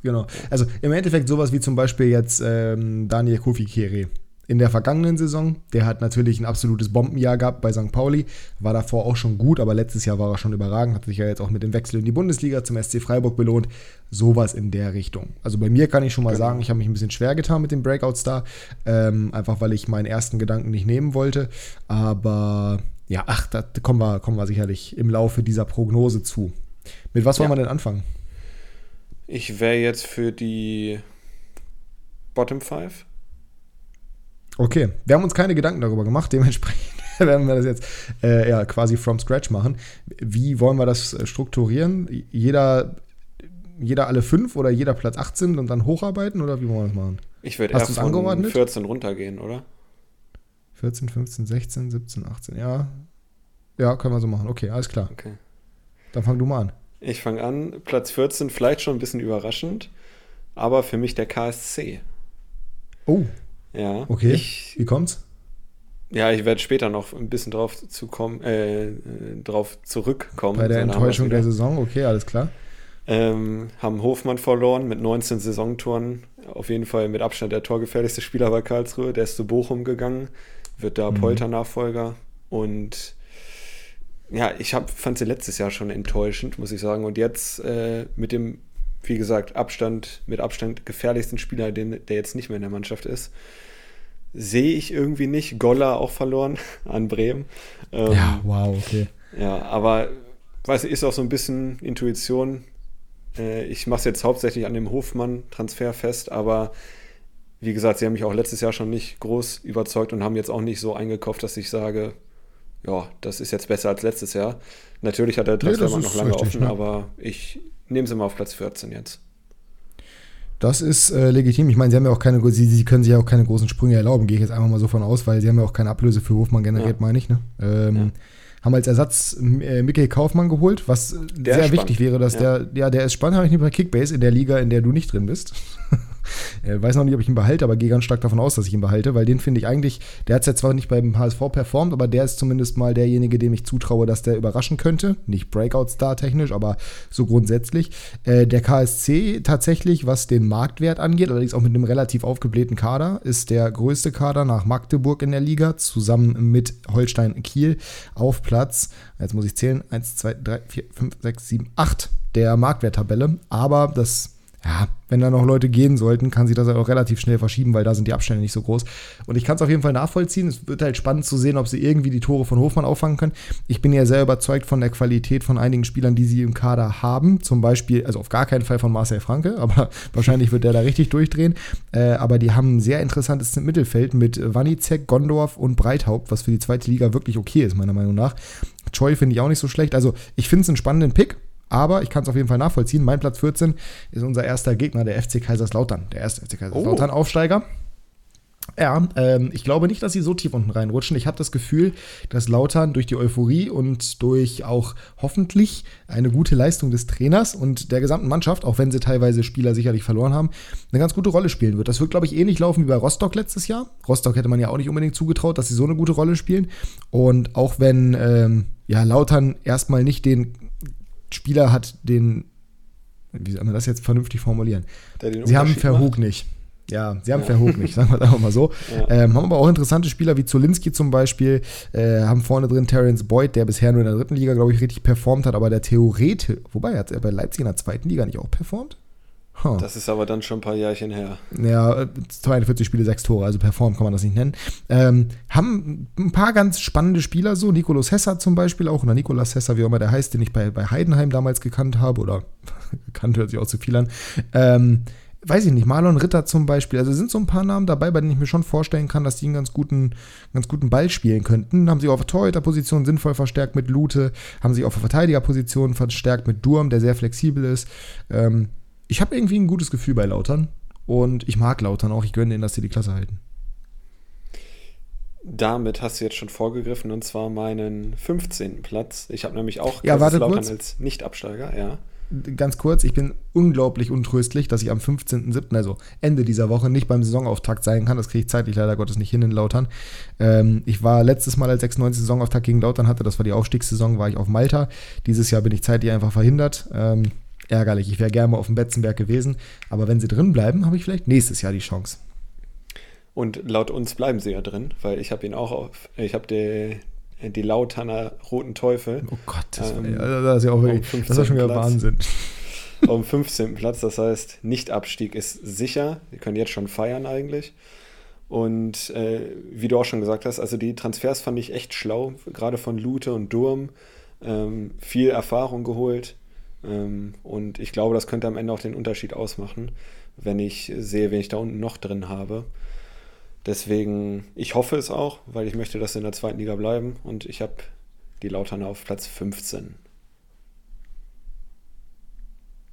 Genau. Also im Endeffekt sowas wie zum Beispiel jetzt ähm, Daniel Kofi Kere. In der vergangenen Saison, der hat natürlich ein absolutes Bombenjahr gehabt bei St. Pauli, war davor auch schon gut, aber letztes Jahr war er schon überragend, hat sich ja jetzt auch mit dem Wechsel in die Bundesliga zum SC Freiburg belohnt. Sowas in der Richtung. Also bei mir kann ich schon mal Genau. sagen, ich habe mich ein bisschen schwer getan mit dem Breakout-Star, ähm, einfach weil ich meinen ersten Gedanken nicht nehmen wollte. Aber ja, ach, da kommen wir, kommen wir sicherlich im Laufe dieser Prognose zu. Mit was wollen Ja. wir denn anfangen? Ich wäre jetzt für die Bottom 5. Okay, wir haben uns keine Gedanken darüber gemacht, dementsprechend werden wir das jetzt äh, ja, quasi from scratch machen. Wie wollen wir das äh, strukturieren? Jeder, jeder alle fünf oder jeder Platz 18 und dann hocharbeiten oder wie wollen wir das machen? Ich würde du's von angeordnet? 14 runtergehen, oder? 14, 15, 16, 17, 18, ja. Ja, können wir so machen. Okay, alles klar. Okay. Dann fang du mal an. Ich fange an. Platz 14, vielleicht schon ein bisschen überraschend, aber für mich der KSC. Oh, Ja. okay. Ich, wie kommt's? ja, ich werde später noch ein bisschen drauf, zu kommen, äh, drauf zurückkommen. Bei der So, Enttäuschung der. Saison, okay, alles klar. Ähm, haben Hofmann verloren mit 19 Saisontoren. Auf jeden Fall mit Abstand der torgefährlichste Spieler bei Karlsruhe. Der ist zu Bochum gegangen, wird da Mhm. Polter-Nachfolger. Und ja, ich hab, fand sie letztes Jahr schon enttäuschend, muss ich sagen. Und jetzt äh, mit dem wie gesagt, Abstand, mit Abstand gefährlichsten Spieler, den, der jetzt nicht mehr in der Mannschaft ist. Sehe ich irgendwie nicht. Goller auch verloren an Bremen. Ähm, ja, wow, okay. Ja, aber weiß ich, ist auch so ein bisschen Intuition. Äh, ich mache es jetzt hauptsächlich an dem Hofmann-Transfer fest, aber wie gesagt, sie haben mich auch letztes Jahr schon nicht groß überzeugt und haben jetzt auch nicht so eingekauft, dass ich sage, ja, das ist jetzt besser als letztes Jahr. Natürlich hat der Transfermarkt nee, noch lange richtig, offen, ne? aber ich nehme sie mal auf Platz 14 jetzt. Das ist äh, legitim. Ich meine, sie haben ja auch keine, sie, sie, können sich ja auch keine großen Sprünge erlauben, gehe ich jetzt einfach mal so von aus, weil sie haben ja auch keine Ablöse für Hofmann generiert, ja. meine ich. Ne? Ähm, ja. Haben als Ersatz äh, Mickey Kaufmann geholt, was der sehr wichtig wäre, dass ja. der, ja, der ist spannend, habe ich nicht bei Kickbase in der Liga, in der du nicht drin bist. äh, weiß noch nicht, ob ich ihn behalte, aber gehe ganz stark davon aus, dass ich ihn behalte, weil den finde ich eigentlich, der hat es ja zwar nicht beim HSV performt, aber der ist zumindest mal derjenige, dem ich zutraue, dass der überraschen könnte. Nicht Breakout-Star technisch, aber so grundsätzlich. Äh, der KSC tatsächlich, was den Marktwert angeht, allerdings auch mit einem relativ aufgeblähten Kader, ist der größte Kader nach Magdeburg in der Liga, zusammen mit Holstein Kiel auf Platz, jetzt muss ich zählen, 1, 2, 3, 4, 5, 6, 7, 8 der Marktwerttabelle. Aber das ja, wenn da noch Leute gehen sollten, kann sich das auch relativ schnell verschieben, weil da sind die Abstände nicht so groß. Und ich kann es auf jeden Fall nachvollziehen. Es wird halt spannend zu sehen, ob sie irgendwie die Tore von Hofmann auffangen können. Ich bin ja sehr überzeugt von der Qualität von einigen Spielern, die sie im Kader haben. Zum Beispiel, also auf gar keinen Fall von Marcel Franke, aber wahrscheinlich wird der da richtig durchdrehen. Äh, aber die haben ein sehr interessantes Mittelfeld mit Wanizek, Gondorf und Breithaupt, was für die zweite Liga wirklich okay ist, meiner Meinung nach. Choi finde ich auch nicht so schlecht. Also ich finde es einen spannenden Pick. Aber ich kann es auf jeden Fall nachvollziehen. Mein Platz 14 ist unser erster Gegner, der FC Kaiserslautern. Der erste FC Kaiserslautern oh. Aufsteiger. Ja, ähm, ich glaube nicht, dass sie so tief unten reinrutschen. Ich habe das Gefühl, dass Lautern durch die Euphorie und durch auch hoffentlich eine gute Leistung des Trainers und der gesamten Mannschaft, auch wenn sie teilweise Spieler sicherlich verloren haben, eine ganz gute Rolle spielen wird. Das wird, glaube ich, ähnlich laufen wie bei Rostock letztes Jahr. Rostock hätte man ja auch nicht unbedingt zugetraut, dass sie so eine gute Rolle spielen. Und auch wenn ähm, ja, Lautern erstmal nicht den Spieler hat den, wie soll man das jetzt vernünftig formulieren? Sie haben Verhug nicht. Ja, sie haben ja. Verhoog nicht, sagen wir es einfach mal so. Ja. Ähm, haben aber auch interessante Spieler wie Zolinski zum Beispiel, äh, haben vorne drin Terence Boyd, der bisher nur in der dritten Liga, glaube ich, richtig performt hat, aber der Theorete, wobei hat er bei Leipzig in der zweiten Liga nicht auch performt? Huh. Das ist aber dann schon ein paar Jährchen her. Ja, 42 Spiele, 6 Tore, also perform kann man das nicht nennen. Ähm, haben ein paar ganz spannende Spieler so, Nikolaus Hesser zum Beispiel auch, oder Nikolaus Hesser, wie auch immer der heißt, den ich bei, bei Heidenheim damals gekannt habe, oder gekannt hört sich auch zu viel an. Ähm, weiß ich nicht, Marlon Ritter zum Beispiel. Also sind so ein paar Namen dabei, bei denen ich mir schon vorstellen kann, dass die einen ganz guten, ganz guten Ball spielen könnten. Haben sie auf der Torhüterposition sinnvoll verstärkt mit Lute, haben sie auf der Verteidigerposition verstärkt mit Durm, der sehr flexibel ist. Ähm, ich habe irgendwie ein gutes Gefühl bei Lautern und ich mag Lautern auch. Ich gönne denen, dass sie die Klasse halten. Damit hast du jetzt schon vorgegriffen und zwar meinen 15. Platz. Ich habe nämlich auch ja, warte Lautern kurz. als Nicht-Absteiger, ja. Ganz kurz, ich bin unglaublich untröstlich, dass ich am 15.07., also Ende dieser Woche, nicht beim Saisonauftakt sein kann. Das kriege ich zeitlich leider Gottes nicht hin in Lautern. Ähm, ich war letztes Mal, als 96 Saisonauftakt gegen Lautern hatte, das war die Aufstiegssaison, war ich auf Malta. Dieses Jahr bin ich zeitlich einfach verhindert. Ähm, ärgerlich. Ich wäre gerne mal auf dem Betzenberg gewesen. Aber wenn sie drin bleiben, habe ich vielleicht nächstes Jahr die Chance. Und laut uns bleiben sie ja drin, weil ich habe ihn auch auf, ich habe die, die Lauterner Roten Teufel. Oh Gott, das, ähm, das ist ja auch wirklich, um das ist schon wieder Platz, Wahnsinn. Um 15. Platz, das heißt, Nicht-Abstieg ist sicher. Wir können jetzt schon feiern eigentlich. Und äh, wie du auch schon gesagt hast, also die Transfers fand ich echt schlau, gerade von Lute und Durm. Ähm, viel Erfahrung geholt. Ähm, und ich glaube, das könnte am Ende auch den Unterschied ausmachen, wenn ich sehe, wen ich da unten noch drin habe. Deswegen, ich hoffe es auch, weil ich möchte, dass sie in der zweiten Liga bleiben. Und ich habe die Lautern auf Platz 15.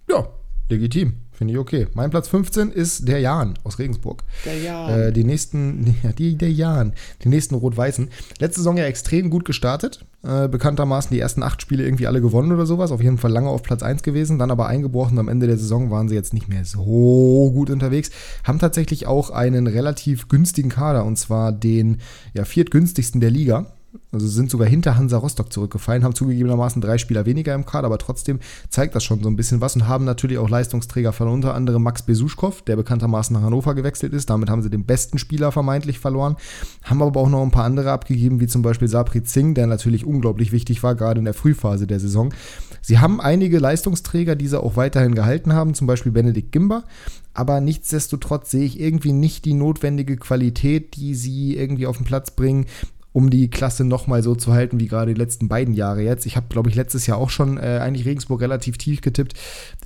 Ja, legitim. Finde ich okay. Mein Platz 15 ist der Jan aus Regensburg. Der Jan. Äh, die nächsten, ja, die, der Jan. Die nächsten Rot-Weißen. Letzte Saison ja extrem gut gestartet. Äh, bekanntermaßen die ersten acht Spiele irgendwie alle gewonnen oder sowas. Auf jeden Fall lange auf Platz 1 gewesen. Dann aber eingebrochen. Am Ende der Saison waren sie jetzt nicht mehr so gut unterwegs. Haben tatsächlich auch einen relativ günstigen Kader. Und zwar den ja, viertgünstigsten der Liga. Also sind sogar hinter Hansa Rostock zurückgefallen, haben zugegebenermaßen drei Spieler weniger im Kader, aber trotzdem zeigt das schon so ein bisschen was und haben natürlich auch Leistungsträger von unter anderem Max Besuschkow, der bekanntermaßen nach Hannover gewechselt ist. Damit haben sie den besten Spieler vermeintlich verloren. Haben aber auch noch ein paar andere abgegeben, wie zum Beispiel Sapri Singh, der natürlich unglaublich wichtig war, gerade in der Frühphase der Saison. Sie haben einige Leistungsträger, die sie auch weiterhin gehalten haben, zum Beispiel Benedikt Gimber. Aber nichtsdestotrotz sehe ich irgendwie nicht die notwendige Qualität, die sie irgendwie auf den Platz bringen, um die Klasse nochmal so zu halten wie gerade die letzten beiden Jahre jetzt. Ich habe, glaube ich, letztes Jahr auch schon äh, eigentlich Regensburg relativ tief getippt.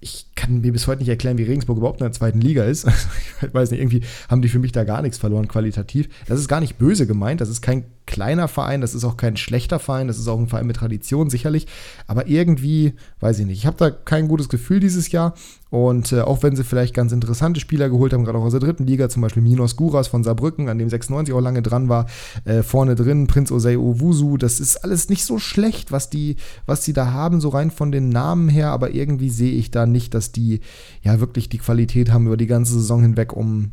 Ich kann mir bis heute nicht erklären, wie Regensburg überhaupt in der zweiten Liga ist. ich weiß nicht, irgendwie haben die für mich da gar nichts verloren qualitativ. Das ist gar nicht böse gemeint. Das ist kein kleiner Verein, das ist auch kein schlechter Verein, das ist auch ein Verein mit Tradition sicherlich. Aber irgendwie, weiß ich nicht, ich habe da kein gutes Gefühl dieses Jahr. Und äh, auch wenn sie vielleicht ganz interessante Spieler geholt haben, gerade auch aus der dritten Liga, zum Beispiel Minos Guras von Saarbrücken, an dem 96 auch lange dran war, äh, vorne drin Prinz Osei Owusu, das ist alles nicht so schlecht, was die, was die da haben, so rein von den Namen her, aber irgendwie sehe ich da nicht, dass die ja wirklich die Qualität haben über die ganze Saison hinweg, um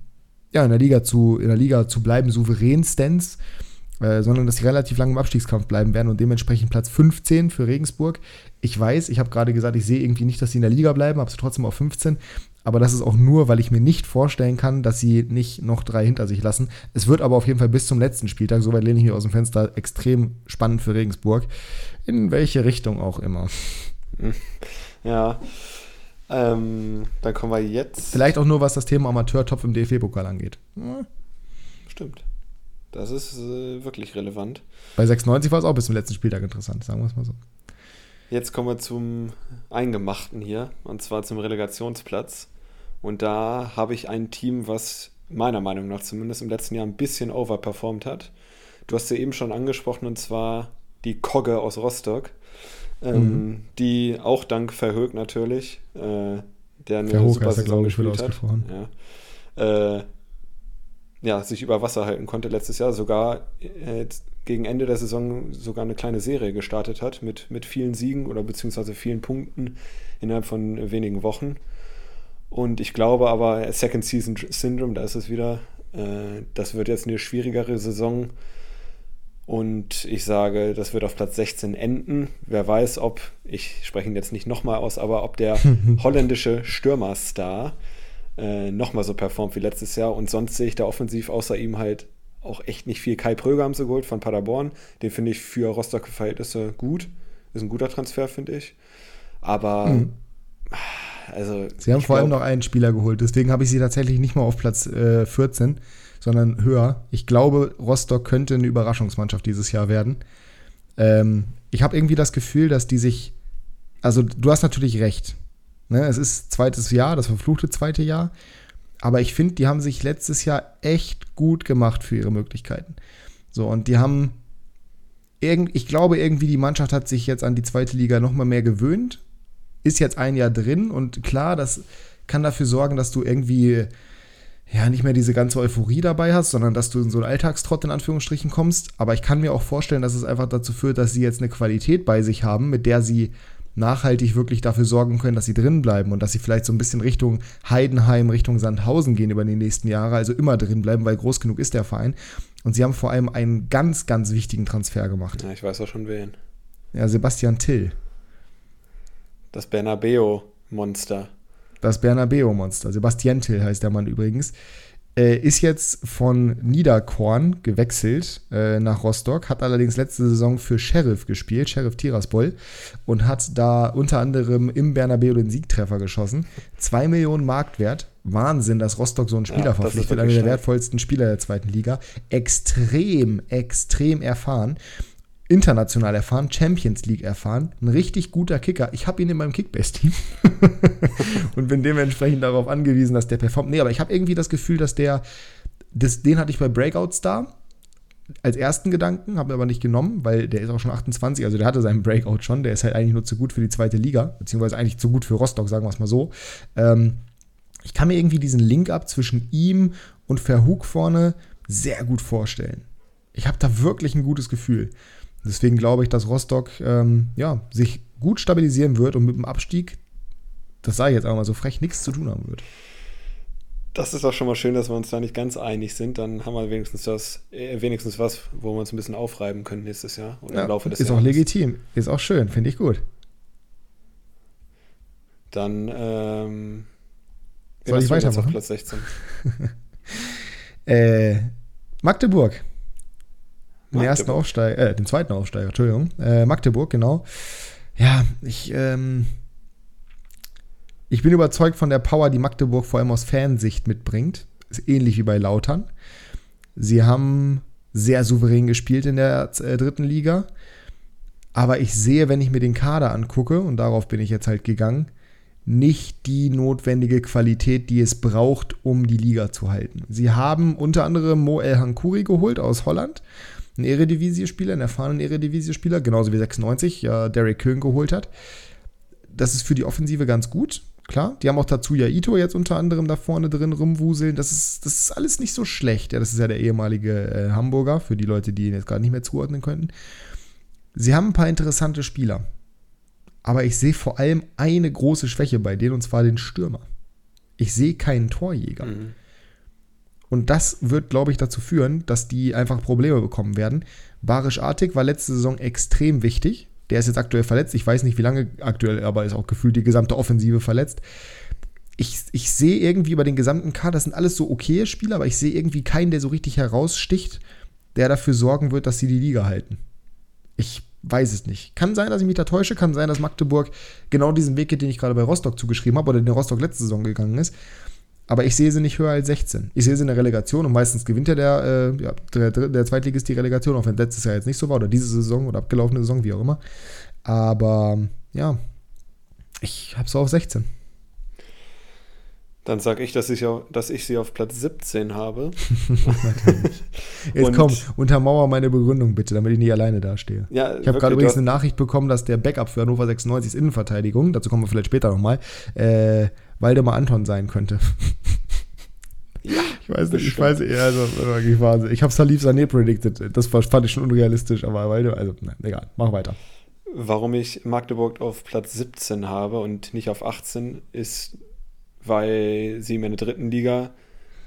ja in der Liga zu, in der Liga zu bleiben, souveränstens. Äh, sondern dass sie relativ lange im Abstiegskampf bleiben werden und dementsprechend Platz 15 für Regensburg. Ich weiß, ich habe gerade gesagt, ich sehe irgendwie nicht, dass sie in der Liga bleiben, habe sie trotzdem auf 15. Aber das ist auch nur, weil ich mir nicht vorstellen kann, dass sie nicht noch drei hinter sich lassen. Es wird aber auf jeden Fall bis zum letzten Spieltag, soweit lehne ich mich aus dem Fenster, extrem spannend für Regensburg. In welche Richtung auch immer. Ja. Ähm, dann kommen wir jetzt. Vielleicht auch nur, was das Thema Amateur-Topf im DFB-Pokal angeht. Stimmt. Das ist äh, wirklich relevant. Bei 96 war es auch bis zum letzten Spieltag interessant, sagen wir es mal so. Jetzt kommen wir zum Eingemachten hier, und zwar zum Relegationsplatz. Und da habe ich ein Team, was meiner Meinung nach zumindest im letzten Jahr ein bisschen overperformt hat. Du hast sie eben schon angesprochen, und zwar die Kogge aus Rostock, ähm, mhm. die auch dank Verhoek natürlich, äh, der eine Verhoek super Saison gespielt hat. Ja. Äh, ja, sich über Wasser halten konnte letztes Jahr, sogar äh, gegen Ende der Saison sogar eine kleine Serie gestartet hat mit, mit vielen Siegen oder beziehungsweise vielen Punkten innerhalb von wenigen Wochen. Und ich glaube aber, Second Season Syndrome, da ist es wieder, äh, das wird jetzt eine schwierigere Saison. Und ich sage, das wird auf Platz 16 enden. Wer weiß, ob, ich spreche ihn jetzt nicht nochmal aus, aber ob der holländische Stürmerstar äh, nochmal so performt wie letztes Jahr. Und sonst sehe ich da offensiv außer ihm halt auch echt nicht viel. Kai Pröger haben sie geholt von Paderborn. Den finde ich für Rostock-Verhältnisse gut. Ist ein guter Transfer, finde ich. Aber, mhm. also. Sie haben vor allem noch einen Spieler geholt. Deswegen habe ich sie tatsächlich nicht mal auf Platz äh, 14, sondern höher. Ich glaube, Rostock könnte eine Überraschungsmannschaft dieses Jahr werden. Ähm, ich habe irgendwie das Gefühl, dass die sich. Also, du hast natürlich recht. Ne, es ist zweites Jahr, das verfluchte zweite Jahr. Aber ich finde, die haben sich letztes Jahr echt gut gemacht für ihre Möglichkeiten. So, und die haben, irgend, ich glaube, irgendwie die Mannschaft hat sich jetzt an die zweite Liga nochmal mehr gewöhnt. Ist jetzt ein Jahr drin und klar, das kann dafür sorgen, dass du irgendwie ja, nicht mehr diese ganze Euphorie dabei hast, sondern dass du in so einen Alltagstrott in Anführungsstrichen kommst. Aber ich kann mir auch vorstellen, dass es einfach dazu führt, dass sie jetzt eine Qualität bei sich haben, mit der sie nachhaltig wirklich dafür sorgen können, dass sie drin bleiben und dass sie vielleicht so ein bisschen Richtung Heidenheim, Richtung Sandhausen gehen über die nächsten Jahre, also immer drin bleiben, weil groß genug ist der Verein. Und sie haben vor allem einen ganz, ganz wichtigen Transfer gemacht. Ja, ich weiß auch schon wen. Ja, Sebastian Till. Das Bernabeo-Monster. Das Bernabeo-Monster. Sebastian Till heißt der Mann übrigens. Äh, ist jetzt von Niederkorn gewechselt äh, nach Rostock, hat allerdings letzte Saison für Sheriff gespielt, Sheriff Tiraspol, und hat da unter anderem im Bernabeu den Siegtreffer geschossen. Zwei Millionen Marktwert. Wahnsinn, dass Rostock so einen Spieler ja, verpflichtet, einer der wertvollsten Spieler der zweiten Liga. Extrem, extrem erfahren international erfahren, Champions League erfahren, ein richtig guter Kicker. Ich habe ihn in meinem Kickbase-Team und bin dementsprechend darauf angewiesen, dass der performt. Nee, aber ich habe irgendwie das Gefühl, dass der, das, den hatte ich bei Breakout Star als ersten Gedanken, habe aber nicht genommen, weil der ist auch schon 28, also der hatte seinen Breakout schon, der ist halt eigentlich nur zu gut für die zweite Liga, beziehungsweise eigentlich zu gut für Rostock, sagen wir es mal so. Ähm, ich kann mir irgendwie diesen Link ab zwischen ihm und Verhug vorne sehr gut vorstellen. Ich habe da wirklich ein gutes Gefühl. Deswegen glaube ich, dass Rostock ähm, ja, sich gut stabilisieren wird und mit dem Abstieg, das sage ich jetzt auch mal so frech, nichts zu tun haben wird. Das ist auch schon mal schön, dass wir uns da nicht ganz einig sind. Dann haben wir wenigstens das, äh, wenigstens was, wo wir uns ein bisschen aufreiben können nächstes Jahr oder ja, im Laufe des ist Jahres. Ist auch legitim, ist auch schön, finde ich gut. Dann ähm, soll ich weitermachen? Auf Platz 16. äh, Magdeburg den ersten Aufsteiger, äh, den zweiten Aufsteiger, Entschuldigung. Äh, Magdeburg, genau. ja, ich, ähm, ich bin überzeugt von der Power, die Magdeburg vor allem aus Fansicht mitbringt. Ist ähnlich wie bei Lautern. Sie haben sehr souverän gespielt in der äh, dritten Liga. Aber ich sehe, wenn ich mir den Kader angucke, und darauf bin ich jetzt halt gegangen, nicht die notwendige Qualität, die es braucht, um die Liga zu halten. Sie haben unter anderem Mo El Hankuri geholt aus Holland, ein Eredivisie-Spieler, einen erfahrenen Eredivisie-Spieler, genauso wie 96 ja Derek Köhn geholt hat. Das ist für die Offensive ganz gut, klar. Die haben auch Tatsuya Ito jetzt unter anderem da vorne drin rumwuseln. Das ist, das ist alles nicht so schlecht. Ja, das ist ja der ehemalige äh, Hamburger, für die Leute, die ihn jetzt gerade nicht mehr zuordnen könnten. Sie haben ein paar interessante Spieler. Aber ich sehe vor allem eine große Schwäche bei denen, und zwar den Stürmer. Ich sehe keinen Torjäger. Mhm. Und das wird, glaube ich, dazu führen, dass die einfach Probleme bekommen werden. Barisch Artig war letzte Saison extrem wichtig. Der ist jetzt aktuell verletzt. Ich weiß nicht, wie lange aktuell, aber ist auch gefühlt die gesamte Offensive verletzt. Ich, ich sehe irgendwie über den gesamten Kader, das sind alles so okaye Spieler, aber ich sehe irgendwie keinen, der so richtig heraussticht, der dafür sorgen wird, dass sie die Liga halten. Ich weiß es nicht. Kann sein, dass ich mich da täusche, kann sein, dass Magdeburg genau diesen Weg geht, den ich gerade bei Rostock zugeschrieben habe oder den Rostock letzte Saison gegangen ist. Aber ich sehe sie nicht höher als 16. Ich sehe sie in der Relegation und meistens gewinnt ja der, äh, ja, der, der Zweitligist die Relegation, auch wenn letztes Jahr jetzt nicht so war oder diese Saison oder abgelaufene Saison, wie auch immer. Aber ja, ich habe es auf 16. Dann sage ich, dass ich, dass ich sie auf Platz 17 habe. Jetzt komm, untermauer meine Begründung bitte, damit ich nicht alleine dastehe. Ja, ich habe gerade übrigens eine Nachricht bekommen, dass der Backup für Hannover 96 ist Innenverteidigung, dazu kommen wir vielleicht später nochmal, äh, Waldemar Anton sein könnte. Ja, ich weiß nicht, ich weiß eher, also wirklich Wahnsinn. Ich habe Salif Sané predicted. Das fand ich schon unrealistisch, aber Waldemar, also nein, egal, mach weiter. Warum ich Magdeburg auf Platz 17 habe und nicht auf 18, ist weil sie in der dritten Liga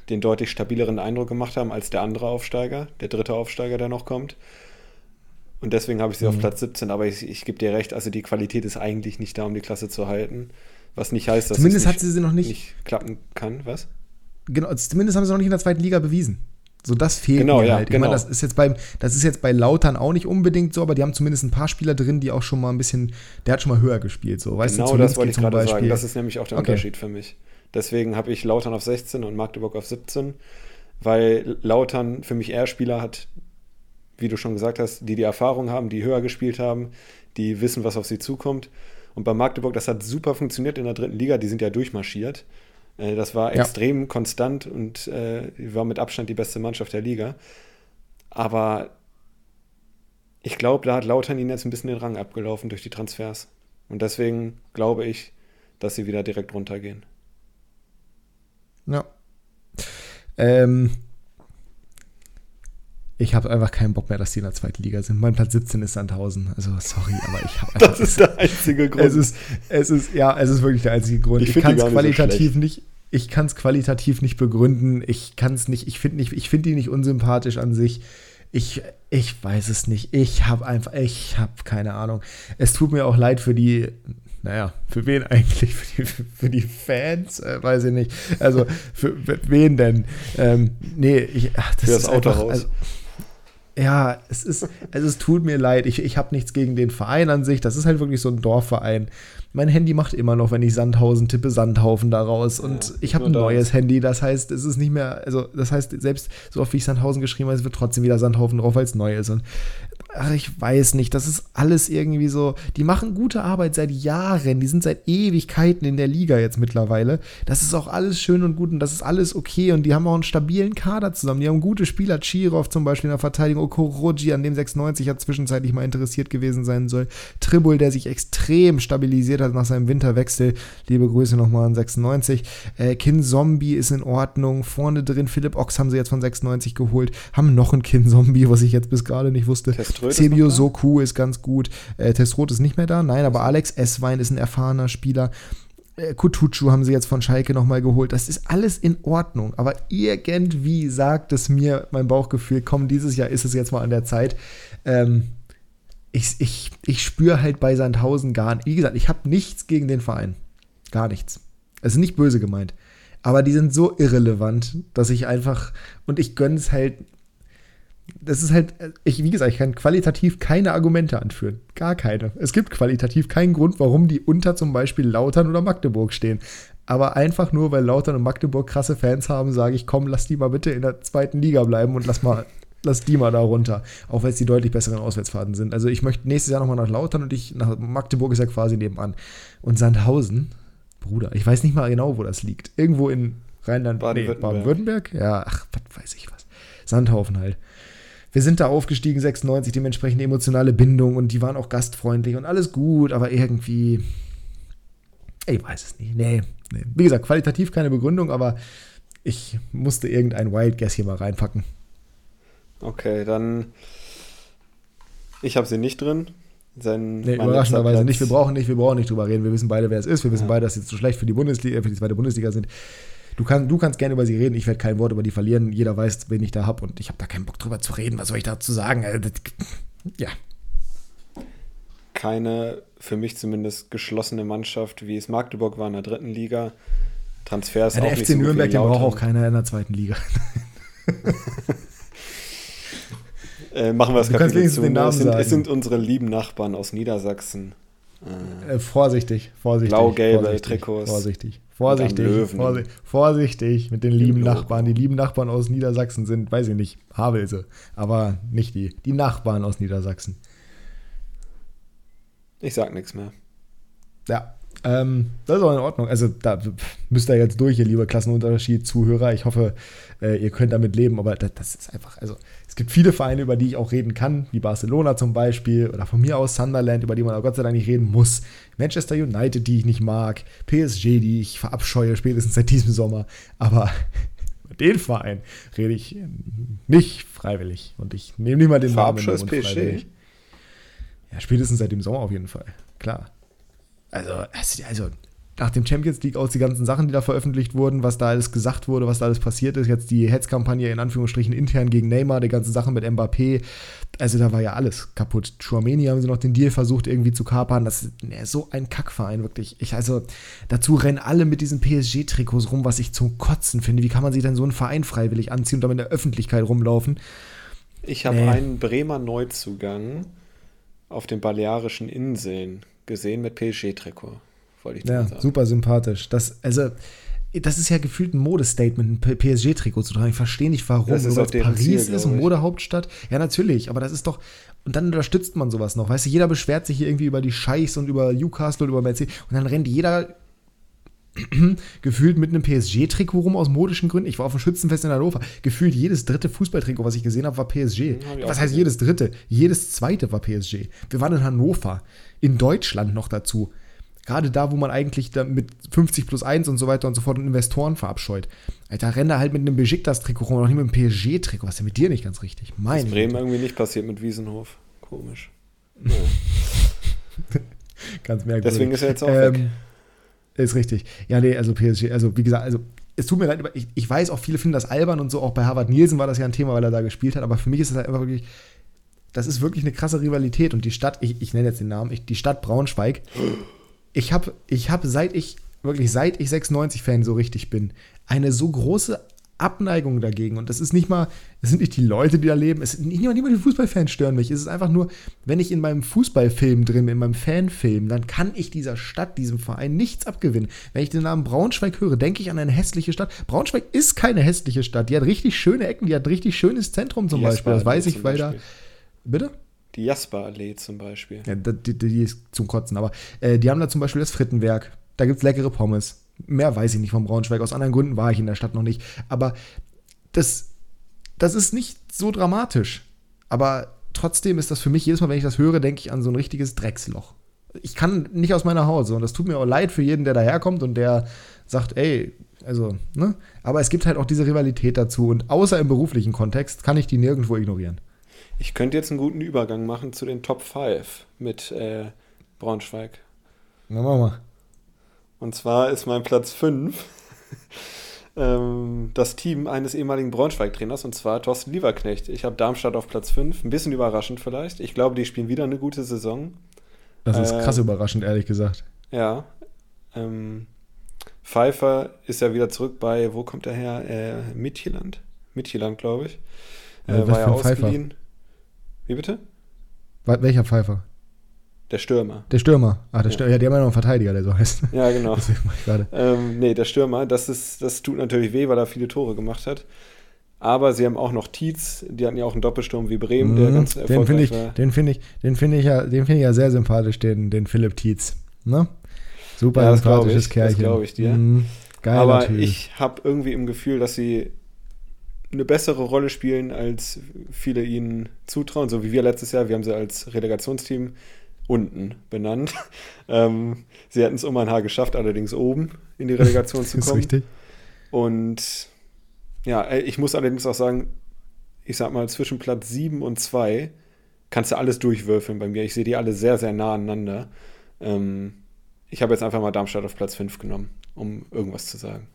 den deutlich stabileren Eindruck gemacht haben als der andere Aufsteiger, der dritte Aufsteiger, der noch kommt. Und deswegen habe ich sie mhm. auf Platz 17, aber ich, ich gebe dir recht, also die Qualität ist eigentlich nicht da, um die Klasse zu halten. Was nicht heißt, dass zumindest es nicht, hat sie sie noch nicht, nicht klappen kann, was? Genau, zumindest haben sie noch nicht in der zweiten Liga bewiesen. So, das fehlt genau, mir ja, halt. Ich genau. meine, das ist, jetzt beim, das ist jetzt bei Lautern auch nicht unbedingt so, aber die haben zumindest ein paar Spieler drin, die auch schon mal ein bisschen, der hat schon mal höher gespielt. So. Weißt genau, du, das wollte ich gerade sagen. Das ist nämlich auch der okay. Unterschied für mich. Deswegen habe ich Lautern auf 16 und Magdeburg auf 17, weil Lautern für mich eher Spieler hat, wie du schon gesagt hast, die die Erfahrung haben, die höher gespielt haben, die wissen, was auf sie zukommt. Und bei Magdeburg, das hat super funktioniert in der dritten Liga, die sind ja durchmarschiert. Äh, das war ja. extrem konstant und äh, war mit Abstand die beste Mannschaft der Liga. Aber ich glaube, da hat Lautern ihnen jetzt ein bisschen den Rang abgelaufen durch die Transfers. Und deswegen glaube ich, dass sie wieder direkt runtergehen. Ja. Ähm, ich habe einfach keinen Bock mehr, dass die in der zweiten Liga sind. Mein Platz 17 ist Sandhausen. Also sorry, aber ich habe Das ist der einzige Grund. Es ist, es ist, ja, es ist wirklich der einzige Grund. Ich, ich kann es qualitativ so nicht. Ich kann es qualitativ nicht begründen. Ich kann es nicht. Ich finde nicht. Ich finde die nicht unsympathisch an sich. Ich, ich weiß es nicht. Ich habe einfach. Ich habe keine Ahnung. Es tut mir auch leid für die naja, für wen eigentlich? Für die, für die Fans? Äh, weiß ich nicht. Also, für, für wen denn? Ähm, nee, ich, ach, das, für das ist Autohaus. Einfach, also, ja, es ist, also es tut mir leid. Ich, ich habe nichts gegen den Verein an sich. Das ist halt wirklich so ein Dorfverein. Mein Handy macht immer noch, wenn ich Sandhausen tippe, Sandhaufen daraus. Und ja, ich habe ein neues Handy. Das heißt, es ist nicht mehr, also das heißt, selbst so oft wie ich Sandhausen geschrieben habe, es wird trotzdem wieder Sandhaufen drauf, weil es neu ist. Und ach, ich weiß nicht, das ist alles irgendwie so, die machen gute Arbeit seit Jahren, die sind seit Ewigkeiten in der Liga jetzt mittlerweile. Das ist auch alles schön und gut und das ist alles okay und die haben auch einen stabilen Kader zusammen. Die haben gute Spieler, Chirov zum Beispiel in der Verteidigung, Okoroji, an dem 96 ja zwischenzeitlich mal interessiert gewesen sein soll, Tribul, der sich extrem stabilisiert hat nach seinem Winterwechsel. Liebe Grüße nochmal an 96. Äh, Kin Zombie ist in Ordnung. Vorne drin Philipp Ox haben sie jetzt von 96 geholt. Haben noch einen Kin Zombie, was ich jetzt bis gerade nicht wusste. Test Sebio Soku ist ganz gut. Äh, Testrot ist nicht mehr da. Nein, aber Alex Esswein ist ein erfahrener Spieler. Äh, Kutucu haben sie jetzt von Schalke nochmal geholt. Das ist alles in Ordnung. Aber irgendwie sagt es mir mein Bauchgefühl, komm, dieses Jahr ist es jetzt mal an der Zeit. Ähm, ich, ich, ich spüre halt bei Sandhausen gar nicht. Wie gesagt, ich habe nichts gegen den Verein. Gar nichts. Es ist nicht böse gemeint. Aber die sind so irrelevant, dass ich einfach. Und ich gönne es halt das ist halt, ich, wie gesagt, ich kann qualitativ keine Argumente anführen. Gar keine. Es gibt qualitativ keinen Grund, warum die unter zum Beispiel Lautern oder Magdeburg stehen. Aber einfach nur, weil Lautern und Magdeburg krasse Fans haben, sage ich, komm, lass die mal bitte in der zweiten Liga bleiben und lass mal, lass die mal da runter. Auch weil es die deutlich besseren Auswärtsfahrten sind. Also ich möchte nächstes Jahr nochmal nach Lautern und ich, nach Magdeburg ist ja quasi nebenan. Und Sandhausen, Bruder, ich weiß nicht mal genau, wo das liegt. Irgendwo in Rheinland, Baden-Württemberg? Nee, Baden ja, ach, was weiß ich was. Sandhaufen halt wir sind da aufgestiegen, 96, dementsprechend emotionale Bindung und die waren auch gastfreundlich und alles gut, aber irgendwie, ich weiß es nicht. Nee, nee. Wie gesagt, qualitativ keine Begründung, aber ich musste irgendein Wild Guess hier mal reinpacken. Okay, dann. Ich habe sie nicht drin. Sein, nee, überraschenderweise nicht. Wir brauchen nicht, wir brauchen nicht drüber reden. Wir wissen beide, wer es ist. Wir wissen ja. beide, dass sie zu schlecht für die Bundesliga, für die zweite Bundesliga sind. Du, kann, du kannst gerne über sie reden, ich werde kein Wort über die verlieren. Jeder weiß, wen ich da habe und ich habe da keinen Bock drüber zu reden. Was soll ich dazu sagen? Äh, ja. Keine, für mich zumindest, geschlossene Mannschaft, wie es Magdeburg war in der dritten Liga. Transfers ja, der auch FC nicht Nürnberg, den braucht auch keiner in der zweiten Liga. äh, machen wir das Kapitel zu. Es, sind, es sind unsere lieben Nachbarn aus Niedersachsen. Äh, vorsichtig, vorsichtig. Blau-gelbe Trikots. Vorsichtig. Vorsichtig, vorsichtig, vorsichtig mit den lieben Nachbarn. Die lieben Nachbarn aus Niedersachsen sind, weiß ich nicht, Havelse, aber nicht die. Die Nachbarn aus Niedersachsen. Ich sag nichts mehr. Ja, ähm, das ist auch in Ordnung. Also da müsst ihr jetzt durch, ihr liebe Klassenunterschied, Zuhörer. Ich hoffe, äh, ihr könnt damit leben, aber das, das, ist einfach, also es gibt viele Vereine, über die ich auch reden kann, wie Barcelona zum Beispiel oder von mir aus Sunderland, über die man auch Gott sei Dank nicht reden muss. Manchester United, die ich nicht mag, PSG, die ich verabscheue, spätestens seit diesem Sommer. Aber über den Verein rede ich nicht freiwillig und ich nehme mal den Namen PSG. Ja, spätestens seit dem Sommer auf jeden Fall, klar. Also, also nach dem Champions League aus die ganzen Sachen, die da veröffentlicht wurden, was da alles gesagt wurde, was da alles passiert ist, jetzt die Hetzkampagne in Anführungsstrichen intern gegen Neymar, die ganze Sache mit Mbappé, also da war ja alles kaputt. Chouameni haben sie noch den Deal versucht irgendwie zu kapern, das ist ne, so ein Kackverein wirklich. Ich also dazu rennen alle mit diesen PSG Trikots rum, was ich zum Kotzen finde. Wie kann man sich denn so einen Verein freiwillig anziehen und dann in der Öffentlichkeit rumlaufen? Ich habe nee. einen Bremer Neuzugang auf den Balearischen Inseln gesehen mit PSG-Trikot. Wollte ich ja, sagen. super sympathisch. Das, also, das ist ja gefühlt ein Modestatement, ein PSG-Trikot zu tragen. Ich verstehe nicht, warum. Das ist Paris Ziel, ist, eine Modehauptstadt. Ja, natürlich, aber das ist doch. Und dann unterstützt man sowas noch. Weißt du, jeder beschwert sich hier irgendwie über die Scheichs und über Newcastle und über Mercedes. Und dann rennt jeder gefühlt mit einem PSG-Trikot rum aus modischen Gründen. Ich war auf dem Schützenfest in Hannover. Gefühlt jedes dritte Fußballtrikot, was ich gesehen habe, war PSG. Ja, was heißt jedes dritte? Jedes zweite war PSG. Wir waren in Hannover, in Deutschland noch dazu. Gerade da, wo man eigentlich da mit 50 plus 1 und so weiter und so fort und Investoren verabscheut. Alter, rennt er halt mit einem Besiktas-Trikot rum, noch nicht mit einem PSG-Trikot. Was ist denn mit dir nicht ganz richtig? Mein ist Bremen irgendwie nicht passiert mit Wiesenhof. Komisch. Ja. ganz merkwürdig. Deswegen ist er jetzt auch ähm, weg. Ist richtig. Ja, nee, also PSG, also wie gesagt, also es tut mir leid, aber ich, ich weiß auch, viele finden das albern und so, auch bei Harvard Nielsen war das ja ein Thema, weil er da gespielt hat, aber für mich ist es halt einfach wirklich, das ist wirklich eine krasse Rivalität und die Stadt, ich, ich nenne jetzt den Namen, ich, die Stadt Braunschweig, ich habe ich hab seit ich, wirklich seit ich 96-Fan so richtig bin, eine so große Abneigung dagegen. Und das ist nicht mal, es sind nicht die Leute, die da leben, es sind nicht mal, nicht mal die Fußballfans stören mich. Es ist einfach nur, wenn ich in meinem Fußballfilm drin bin, in meinem Fanfilm, dann kann ich dieser Stadt, diesem Verein nichts abgewinnen. Wenn ich den Namen Braunschweig höre, denke ich an eine hässliche Stadt. Braunschweig ist keine hässliche Stadt. Die hat richtig schöne Ecken, die hat richtig schönes Zentrum zum die Beispiel. Das weiß ich, weil da. Bitte? Die Jasper-Allee zum Beispiel. Ja, die, die, ist zum Kotzen. Aber äh, die haben da zum Beispiel das Frittenwerk. Da gibt es leckere Pommes. Mehr weiß ich nicht vom Braunschweig. Aus anderen Gründen war ich in der Stadt noch nicht. Aber das, das ist nicht so dramatisch. Aber trotzdem ist das für mich, jedes Mal, wenn ich das höre, denke ich an so ein richtiges Drecksloch. Ich kann nicht aus meiner Hause. Und das tut mir auch leid für jeden, der daherkommt und der sagt, ey, also, ne? Aber es gibt halt auch diese Rivalität dazu. Und außer im beruflichen Kontext kann ich die nirgendwo ignorieren. Ich könnte jetzt einen guten Übergang machen zu den Top 5 mit äh, Braunschweig. Na, mach mal. Und zwar ist mein Platz 5 ähm, das Team eines ehemaligen Braunschweig-Trainers, und zwar Thorsten Lieberknecht. Ich habe Darmstadt auf Platz 5. Ein bisschen überraschend vielleicht. Ich glaube, die spielen wieder eine gute Saison. Das ist krass ähm, überraschend, ehrlich gesagt. Ja. Ähm, Pfeiffer ist ja wieder zurück bei, wo kommt er her? Äh, Midtjylland. Midtjylland, glaube ich. Äh, Was war für ja ein Pfeifer? Wie bitte? Welcher Pfeifer? Der Stürmer. Der Stürmer. Ah, der Ja. Stürmer. Ja, die haben ja noch einen Verteidiger, der so heißt. Ja, genau. Deswegen mach ich gerade. Ähm, nee, der Stürmer, das, ist, das tut natürlich weh, weil er viele Tore gemacht hat. Aber sie haben auch noch Tietz, die hatten ja auch einen Doppelsturm wie Bremen, der Mhm, ganz den finde erfolgreich ich, war. den finde ich, den finde ich ja, den finde ich ja sehr sympathisch, den, den Philipp Tietz. Ne? Super Ja, das sympathisches ich, das Kerlchen. glaub ich dir. Mhm, geiler Aber Typ. ich habe irgendwie im Gefühl, dass sie eine bessere Rolle spielen, als viele ihnen zutrauen. So wie wir letztes Jahr, wir haben sie als Relegationsteam unten benannt. ähm, sie hätten es um ein Haar geschafft, allerdings oben in die Relegation zu ist kommen. richtig. Und ja, äh, ich muss allerdings auch sagen, ich sag mal, zwischen Platz 7 und 2 kannst du alles durchwürfeln bei mir. Ich sehe die alle sehr, sehr nah aneinander. Ähm, ich habe jetzt einfach mal Darmstadt auf Platz 5 genommen, um irgendwas zu sagen.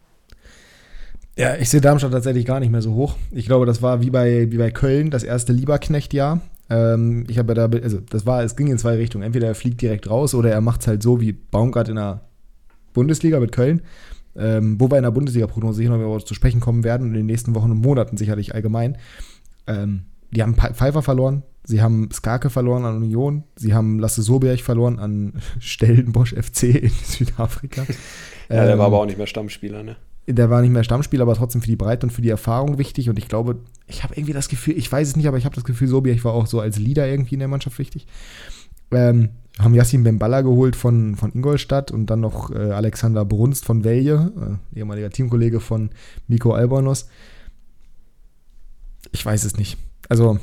Ja, ich sehe Darmstadt tatsächlich gar nicht mehr so hoch. Ich glaube, das war wie bei, wie bei Köln, das erste Lieberknecht-Jahr. Ähm, ich habe ja da, also das war, es ging in zwei Richtungen. Entweder er fliegt direkt raus oder er macht es halt so wie Baumgart in der Bundesliga mit Köln. Ähm, wo wir in der Bundesliga-Prognose sicher noch zu sprechen kommen werden und in den nächsten Wochen und Monaten sicherlich allgemein. Ähm, die haben Pfeiffer verloren, sie haben Skake verloren an Union, sie haben Lasse Soberg verloren an Stellenbosch FC in Südafrika. Ja, der Ähm, war aber auch nicht mehr Stammspieler, ne? Der war nicht mehr Stammspieler, aber trotzdem für die Breite und für die Erfahrung wichtig. Und ich glaube, ich habe irgendwie das Gefühl, ich weiß es nicht, aber ich habe das Gefühl, Sobiech war auch so als Leader irgendwie in der Mannschaft wichtig. Ähm, haben Yassin Bemballa geholt von, von Ingolstadt und dann noch äh, Alexander Brunst von Velje, äh, ehemaliger Teamkollege von Miko Albonos. Ich weiß es nicht. Also,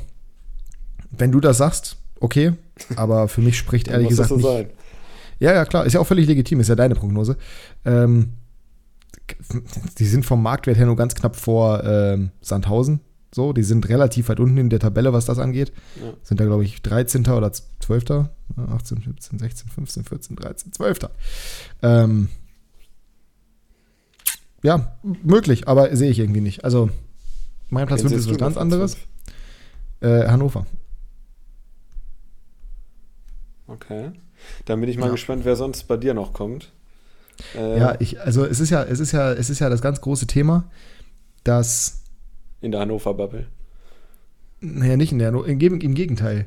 wenn du das sagst, okay, aber für mich spricht ehrlich muss das gesagt so nicht, sein. ja, ja, klar. Ist ja auch völlig legitim, ist ja deine Prognose. Ähm, die sind vom Marktwert her nur ganz knapp vor ähm, Sandhausen. So, die sind relativ weit unten in der Tabelle, was das angeht. Ja. Sind da, glaube ich, 13. oder 12. Ja, 18, 17, 16, 15, 14, 13, 12. Ähm, ja, möglich, aber sehe ich irgendwie nicht. Also, mein Platz Wen 5 ist was ganz anderes. Äh, Hannover. Okay. Dann bin ich mal Ja. gespannt, wer sonst bei dir noch kommt. Äh, Ja, ich, also es ist ja, es ist ja, es ist ja das ganz große Thema, dass In der Hannover-Bubble. Naja, nicht in der, im, Geg- im Gegenteil.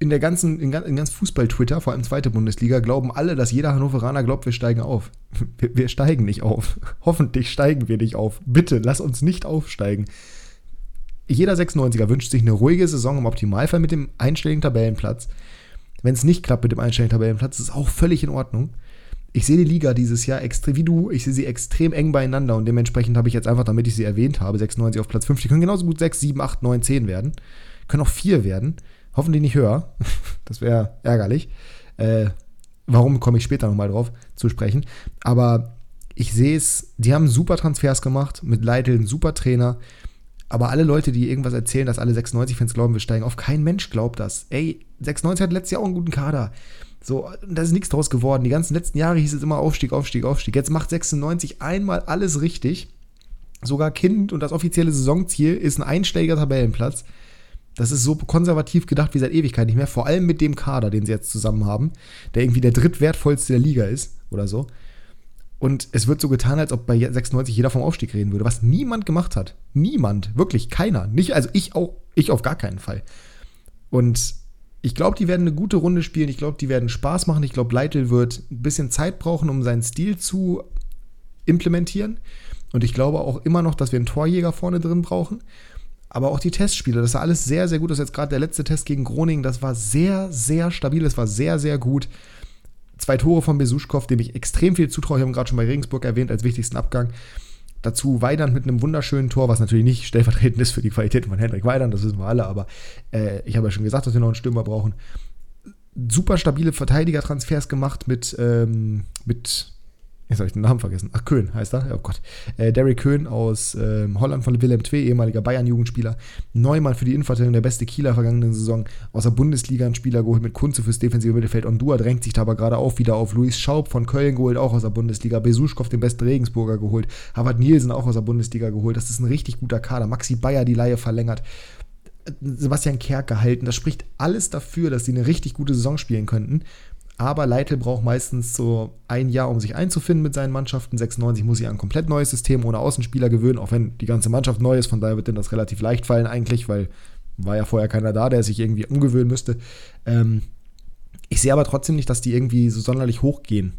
In der ganzen, in, in ganz Fußball-Twitter, vor allem zweite Bundesliga, glauben alle, dass jeder Hannoveraner glaubt, wir steigen auf. Wir, wir steigen nicht auf. Hoffentlich steigen wir nicht auf. Bitte, lass uns nicht aufsteigen. Jeder 96er wünscht sich eine ruhige Saison im Optimalfall mit dem einstelligen Tabellenplatz. Wenn es nicht klappt mit dem einstelligen Tabellenplatz, ist auch völlig in Ordnung. Ich sehe die Liga dieses Jahr extrem, wie du, ich sehe sie extrem eng beieinander und dementsprechend habe ich jetzt einfach, damit ich sie erwähnt habe, 96 auf Platz 5. Die können genauso gut 6, 7, 8, 9, 10 werden. Können auch 4 werden. Hoffentlich nicht höher. Das wäre ärgerlich. Äh, warum komme ich später nochmal drauf zu sprechen. Aber ich sehe es, die haben super Transfers gemacht, mit Leitl ein super Trainer. Aber alle Leute, die irgendwas erzählen, dass alle 96-Fans glauben, wir steigen auf, kein Mensch glaubt das. Ey, 96 hat letztes Jahr auch einen guten Kader. So, da ist nichts draus geworden. Die ganzen letzten Jahre hieß es immer Aufstieg, Aufstieg, Aufstieg. Jetzt macht 96 einmal alles richtig. Sogar Kind und das offizielle Saisonziel ist ein einstelliger Tabellenplatz. Das ist so konservativ gedacht wie seit Ewigkeit nicht mehr. Vor allem mit dem Kader, den sie jetzt zusammen haben, der irgendwie der drittwertvollste der Liga ist oder so. Und es wird so getan, als ob bei 96 jeder vom Aufstieg reden würde, was niemand gemacht hat. Niemand, wirklich keiner. Nicht, also ich auch, ich auf gar keinen Fall. Und ich glaube, die werden eine gute Runde spielen. Ich glaube, die werden Spaß machen. Ich glaube, Leitl wird ein bisschen Zeit brauchen, um seinen Stil zu implementieren. Und ich glaube auch immer noch, dass wir einen Torjäger vorne drin brauchen. Aber auch die Testspiele, das sah alles sehr, sehr gut aus. Jetzt gerade der letzte Test gegen Groningen, das war sehr, sehr stabil. Das war sehr, sehr gut. Zwei Tore von Besuschkow, dem ich extrem viel zutraue. Ich habe gerade schon bei Regensburg erwähnt als wichtigsten Abgang. Dazu Weidand mit einem wunderschönen Tor, was natürlich nicht stellvertretend ist für die Qualität von Hendrik Weidand, das wissen wir alle, aber äh, ich habe ja schon gesagt, dass wir noch einen Stürmer brauchen. Super stabile Verteidiger-Transfers gemacht mit, ähm, mit, jetzt habe ich den Namen vergessen, ach, Köhn heißt er, oh Gott, äh, Derek Köhn aus ähm, Holland von Willem II, ehemaliger Bayern-Jugendspieler, Neumann für die Innenverteidigung, der beste Kieler vergangenen Saison, aus der Bundesliga ein Spieler geholt mit Kunze fürs defensive Mittelfeld, Ondua drängt sich da aber gerade auf, wieder auf, Luis Schaub von Köln geholt, auch aus der Bundesliga, Besuschkow, den besten Regensburger geholt, Harvard Nielsen auch aus der Bundesliga geholt, das ist ein richtig guter Kader, Maxi Bayer die Laie verlängert, Sebastian Kerk gehalten. Das spricht alles dafür, dass sie eine richtig gute Saison spielen könnten. Aber Leitl braucht meistens so ein Jahr, um sich einzufinden mit seinen Mannschaften. 96 muss sich an ein komplett neues System ohne Außenspieler gewöhnen, auch wenn die ganze Mannschaft neu ist. Von daher wird denn das relativ leicht fallen eigentlich, weil war ja vorher keiner da, der sich irgendwie umgewöhnen müsste. Ähm, ich sehe aber trotzdem nicht, dass die irgendwie so sonderlich hochgehen.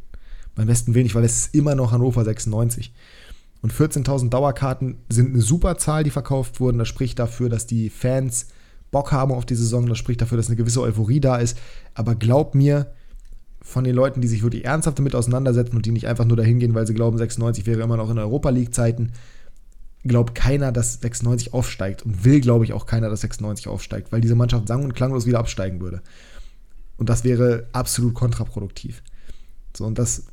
Beim besten Willen nicht, weil es ist immer noch Hannover 96. Und 14.000 Dauerkarten sind eine super Zahl, die verkauft wurden. Das spricht dafür, dass die Fans Bock haben auf die Saison. Das spricht dafür, dass eine gewisse Euphorie da ist. Aber glaub mir, von den Leuten, die sich wirklich ernsthaft damit auseinandersetzen und die nicht einfach nur dahin gehen, weil sie glauben, 96 wäre immer noch in Europa League-Zeiten, glaubt keiner, dass 96 aufsteigt und will, glaube ich, auch keiner, dass 96 aufsteigt, weil diese Mannschaft sang- und klanglos wieder absteigen würde. Und das wäre absolut kontraproduktiv. So, und das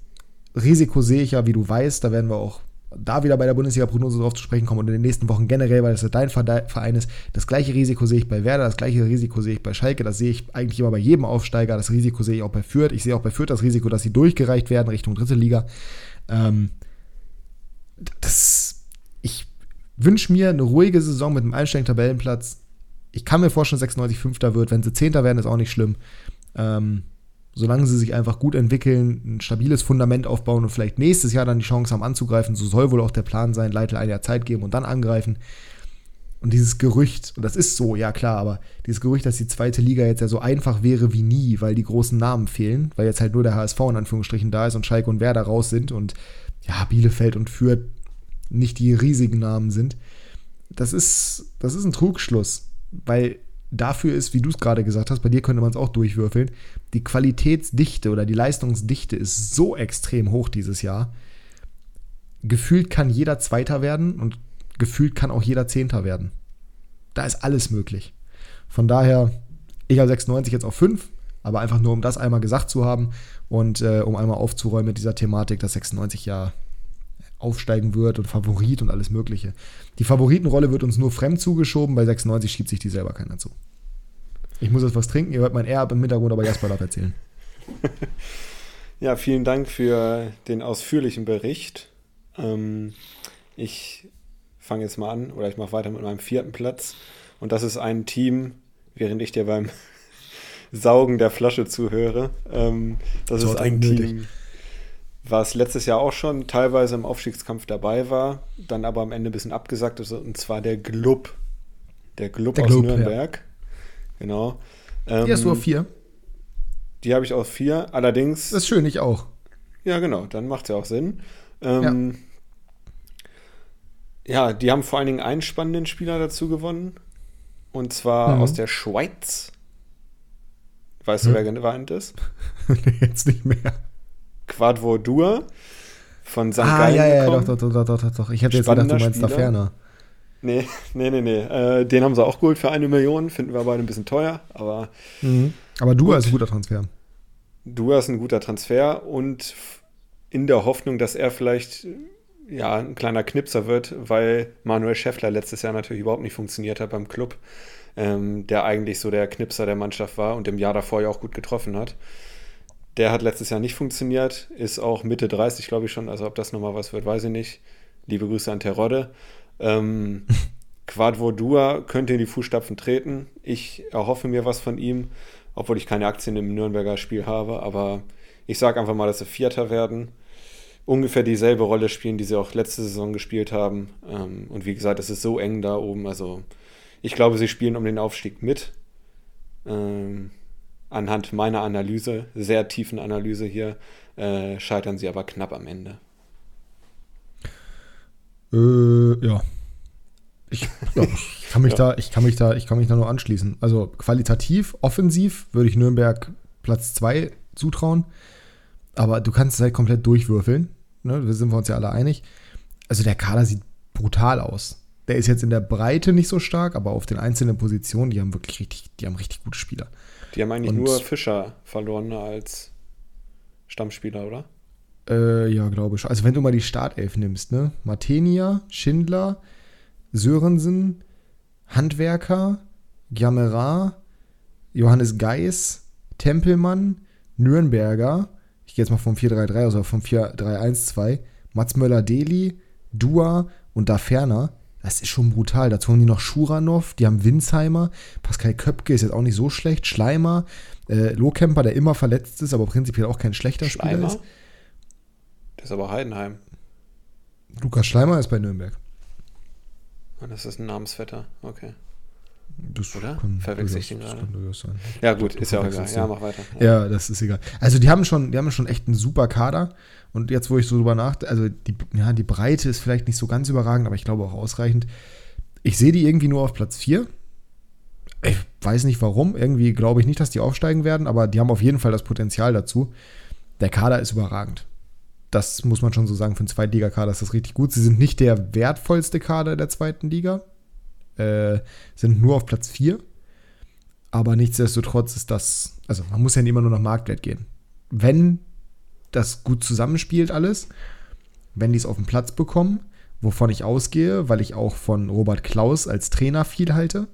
Risiko sehe ich ja, wie du weißt, da werden wir auch da wieder bei der Bundesliga-Prognose drauf zu sprechen kommen und in den nächsten Wochen generell, weil das ja dein Verein ist. Das gleiche Risiko sehe ich bei Werder, das gleiche Risiko sehe ich bei Schalke, das sehe ich eigentlich immer bei jedem Aufsteiger. Das Risiko sehe ich auch bei Fürth. Ich sehe auch bei Fürth das Risiko, dass sie durchgereicht werden Richtung dritte Liga. Ähm, das, ich wünsche mir eine ruhige Saison mit einem einstelligen Tabellenplatz. Ich kann mir vorstellen, 96 Fünfter wird. Wenn sie Zehnter werden, ist auch nicht schlimm. Ähm, solange sie sich einfach gut entwickeln, ein stabiles Fundament aufbauen und vielleicht nächstes Jahr dann die Chance haben anzugreifen, so soll wohl auch der Plan sein, Leitl ein Jahr Zeit geben und dann angreifen. Und dieses Gerücht, und das ist so, ja klar, aber dieses Gerücht, dass die zweite Liga jetzt ja so einfach wäre wie nie, weil die großen Namen fehlen, weil jetzt halt nur der HSV in Anführungsstrichen da ist und Schalke und Werder raus sind und ja, Bielefeld und Fürth nicht die riesigen Namen sind. Das ist, das ist ein Trugschluss, weil dafür ist, wie du es gerade gesagt hast, bei dir könnte man es auch durchwürfeln, die Qualitätsdichte oder die Leistungsdichte ist so extrem hoch dieses Jahr. Gefühlt kann jeder Zweiter werden und gefühlt kann auch jeder Zehnter werden. Da ist alles möglich. Von daher, ich habe 96 jetzt auf 5, aber einfach nur, um das einmal gesagt zu haben und äh, um einmal aufzuräumen mit dieser Thematik, dass 96 ja aufsteigen wird und Favorit und alles Mögliche. Die Favoritenrolle wird uns nur fremd zugeschoben, bei 96 schiebt sich die selber keiner zu. Ich muss jetzt was trinken, ihr hört mein Erb im Hintergrund, aber Jasper darf erzählen. ja, vielen Dank für den ausführlichen Bericht. Ähm, ich fange jetzt mal an oder ich mache weiter mit meinem vierten Platz. Und das ist ein Team, während ich dir beim Saugen der Flasche zuhöre. Ähm, das so ist ein Team. Nötig was letztes Jahr auch schon teilweise im Aufstiegskampf dabei war, dann aber am Ende ein bisschen abgesagt ist, und zwar der Glub. Der Glub aus Glub, Nürnberg. Ja. Genau. Ähm, die hast du auf vier. Die habe ich auf vier, allerdings. Das ist schön, ich auch. Ja, genau, dann macht es ja auch Sinn. Ähm, ja. ja. die haben vor allen Dingen einen spannenden Spieler dazu gewonnen. Und zwar mhm. aus der Schweiz. Weißt mhm. du, wer gemeint ist? Jetzt nicht mehr. Quadvodur von St. Ah, Gallen ja, ja, doch, doch, doch, doch, doch, doch. Ich hätte jetzt gedacht, du meinst da ferner. Nee, nee, nee, nee. Äh, den haben sie auch geholt für eine Million. Finden wir beide ein bisschen teuer, aber. Mhm. Aber Dua ist ein guter Transfer. Dua ist ein guter Transfer und in der Hoffnung, dass er vielleicht ja, ein kleiner Knipser wird, weil Manuel Schäffler letztes Jahr natürlich überhaupt nicht funktioniert hat beim Club, ähm, der eigentlich so der Knipser der Mannschaft war und im Jahr davor ja auch gut getroffen hat. Der hat letztes Jahr nicht funktioniert, ist auch Mitte 30, glaube ich schon. Also ob das nochmal was wird, weiß ich nicht. Liebe Grüße an Terodde. Ähm, Quadvodua könnte in die Fußstapfen treten. Ich erhoffe mir was von ihm, obwohl ich keine Aktien im Nürnberger Spiel habe. Aber ich sage einfach mal, dass sie Vierter werden. Ungefähr dieselbe Rolle spielen, die sie auch letzte Saison gespielt haben. Ähm, und wie gesagt, es ist so eng da oben. Also ich glaube, sie spielen um den Aufstieg mit. Ähm, anhand meiner Analyse, sehr tiefen Analyse hier, äh, scheitern sie aber knapp am Ende. Äh, ja. Ich, ja, ich kann mich ja. da, ich kann mich da, ich kann mich da nur anschließen. Also qualitativ, offensiv würde ich Nürnberg Platz 2 zutrauen. Aber du kannst es halt komplett durchwürfeln. Ne? Da sind wir uns ja alle einig. Also der Kader sieht brutal aus. Der ist jetzt in der Breite nicht so stark, aber auf den einzelnen Positionen, die haben wirklich richtig, die haben richtig gute Spieler. Die haben eigentlich und, nur Fischer verloren als Stammspieler, oder? Äh, ja, glaube ich. Also wenn du mal die Startelf nimmst, ne? Martenia, Schindler, Sörensen, Handwerker, Giamera, Johannes Geis, Tempelmann, Nürnberger, ich gehe jetzt mal vom 4-3-3 aus, aber vom 4-3-1-2, Mats Möller-Deli, Dua und da ferner, Das ist schon brutal. Dazu haben die noch Schuranov, die haben Winsheimer, Pascal Köpke ist jetzt auch nicht so schlecht, Schleimer, äh, Lohkemper, der immer verletzt ist, aber prinzipiell auch kein schlechter Schleimer? Spieler ist. Ist aber Heidenheim. Lukas Schleimer ist bei Nürnberg. Ah, das ist ein Namensvetter, okay. Das Oder? Verwechsel ich den gerade? Ja, gut, ist ja auch egal. Ja, mach weiter. Ja. ja. das ist egal. Also, die haben schon, die haben schon echt einen super Kader. Und jetzt, wo ich so drüber nachdenke, also die, ja, die Breite ist vielleicht nicht so ganz überragend, aber ich glaube auch ausreichend. Ich sehe die irgendwie nur auf Platz 4. Ich weiß nicht warum. Irgendwie glaube ich nicht, dass die aufsteigen werden, aber die haben auf jeden Fall das Potenzial dazu. Der Kader ist überragend. Das muss man schon so sagen. Für einen Zweitligakader ist das richtig gut. Sie sind nicht der wertvollste Kader der zweiten Liga äh, sind nur auf Platz 4. Aber nichtsdestotrotz ist das, also man muss ja immer nur nach Marktwert gehen. Wenn das gut zusammenspielt alles, wenn die es auf den Platz bekommen, wovon ich ausgehe, weil ich auch von Robert Klaus als Trainer viel halte,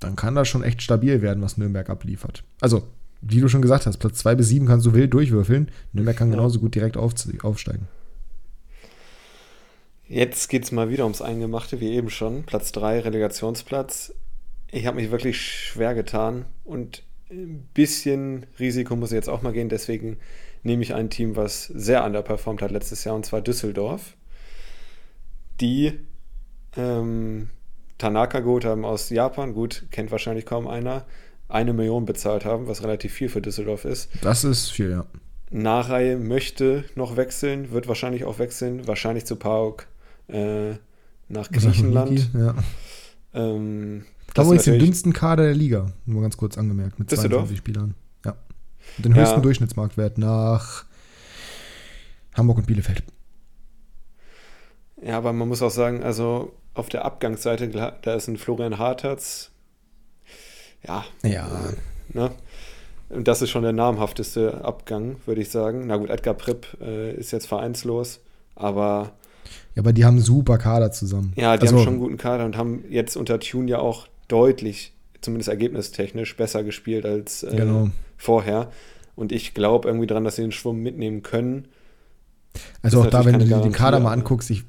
dann kann das schon echt stabil werden, was Nürnberg abliefert. Also, wie du schon gesagt hast, Platz 2 bis 7 kannst du wild durchwürfeln. Nürnberg kann genauso gut direkt auf, aufsteigen. Jetzt geht es mal wieder ums Eingemachte, wie eben schon. Platz 3, Relegationsplatz. Ich habe mich wirklich schwer getan und ein bisschen Risiko muss jetzt auch mal gehen. Deswegen nehme ich ein Team, was sehr underperformt hat letztes Jahr, und zwar Düsseldorf. Die ähm, Tanaka geholt haben aus Japan, gut, kennt wahrscheinlich kaum einer, eine Million bezahlt haben, was relativ viel für Düsseldorf ist. Das ist viel, ja. Nahreihe möchte noch wechseln, wird wahrscheinlich auch wechseln, wahrscheinlich zu Pauk äh, nach Griechenland. Ja. Ähm, da war jetzt den dünnsten Kader der Liga, nur ganz kurz angemerkt, mit 22 Spielern. Ja. Und den höchsten ja. Durchschnittsmarktwert nach Hamburg und Bielefeld. Ja, aber man muss auch sagen, also auf der Abgangsseite, da ist ein Florian Harterz. Ja. Ja. Ne? Und das ist schon der namhafteste Abgang, würde ich sagen. Na gut, Edgar Pripp äh, ist jetzt vereinslos, aber ja, aber die haben super Kader zusammen. Ja, die also, haben schon einen guten Kader und haben jetzt unter Tune ja auch deutlich, zumindest ergebnistechnisch, besser gespielt als äh, genau. vorher. Und ich glaube irgendwie daran, dass sie den Schwung mitnehmen können. Also auch da, wenn du dir den Kader mal anguckst, ich,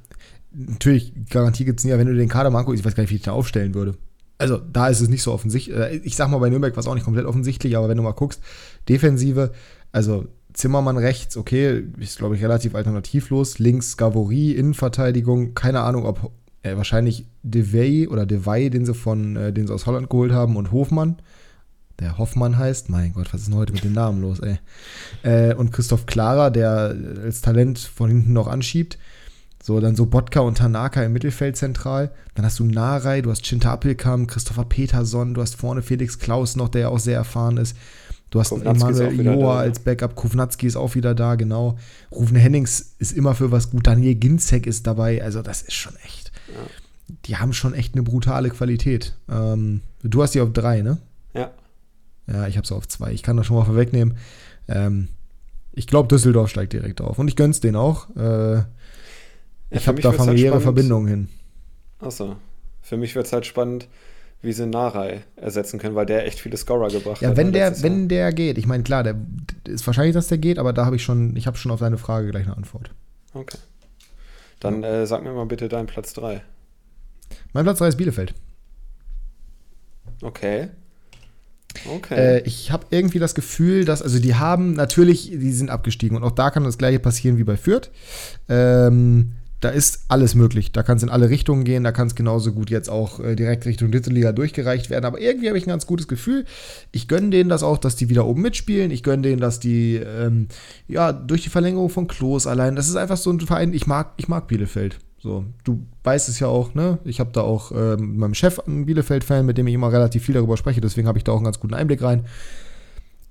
natürlich, Garantie gibt es nie, aber wenn du den Kader mal anguckst, ich weiß gar nicht, wie ich da aufstellen würde. Also da ist es nicht so offensichtlich. Äh, ich sag mal, bei Nürnberg war es auch nicht komplett offensichtlich, aber wenn du mal guckst, Defensive, also Zimmermann rechts, okay, ist glaube ich relativ alternativlos. Links Gavory, Innenverteidigung, keine Ahnung, ob äh, wahrscheinlich Devey oder Devey, den sie von, äh, den sie aus Holland geholt haben, und Hofmann, der Hoffmann heißt. Mein Gott, was ist denn heute mit den Namen los, ey? Äh, und Christoph Klara, der als Talent von hinten noch anschiebt. So, dann so Bodka und Tanaka im Mittelfeld zentral. Dann hast du Narei, du hast Chinta Appelkamp, Christopher Peterson, du hast vorne Felix Klaus noch, der ja auch sehr erfahren ist. Du hast Emanuel Joa als Backup, Kovnatski ist auch wieder da, genau. Rufen Hennings ist immer für was gut, Daniel Ginzek ist dabei, also das ist schon echt. Ja. Die haben schon echt eine brutale Qualität. Ähm, du hast die auf drei, ne? Ja. Ja, ich habe sie auf zwei. Ich kann das schon mal vorwegnehmen. Ähm, ich glaube, Düsseldorf steigt direkt auf. Und ich gönn's denen auch. Äh, ich habe da halt familiäre halt Verbindungen hin. Achso. Für mich wird es halt spannend, wie sie Narei ersetzen können, weil der echt viele Scorer gebracht ja, hat. Ja, wenn der, wenn der geht, ich meine, klar, der ist wahrscheinlich, dass der geht, aber da habe ich schon, ich habe schon auf deine Frage gleich eine Antwort. Okay. Dann äh, sag mir mal bitte deinen Platz 3. Mein Platz 3 ist Bielefeld. Okay. Okay. Äh, ich habe irgendwie das Gefühl, dass, also die haben natürlich, die sind abgestiegen und auch da kann das gleiche passieren wie bei Fürth. Ähm, da ist alles möglich. Da kann es in alle Richtungen gehen. Da kann es genauso gut jetzt auch äh, direkt Richtung dritte Liga durchgereicht werden. Aber irgendwie habe ich ein ganz gutes Gefühl. Ich gönne denen das auch, dass die wieder oben mitspielen. Ich gönne denen, dass die, ähm, ja, durch die Verlängerung von Klos allein, das ist einfach so ein Verein, ich mag, ich mag Bielefeld. So, du weißt es ja auch, ne? Ich habe da auch ähm, mit meinem Chef einen Bielefeld-Fan, mit dem ich immer relativ viel darüber spreche. Deswegen habe ich da auch einen ganz guten Einblick rein.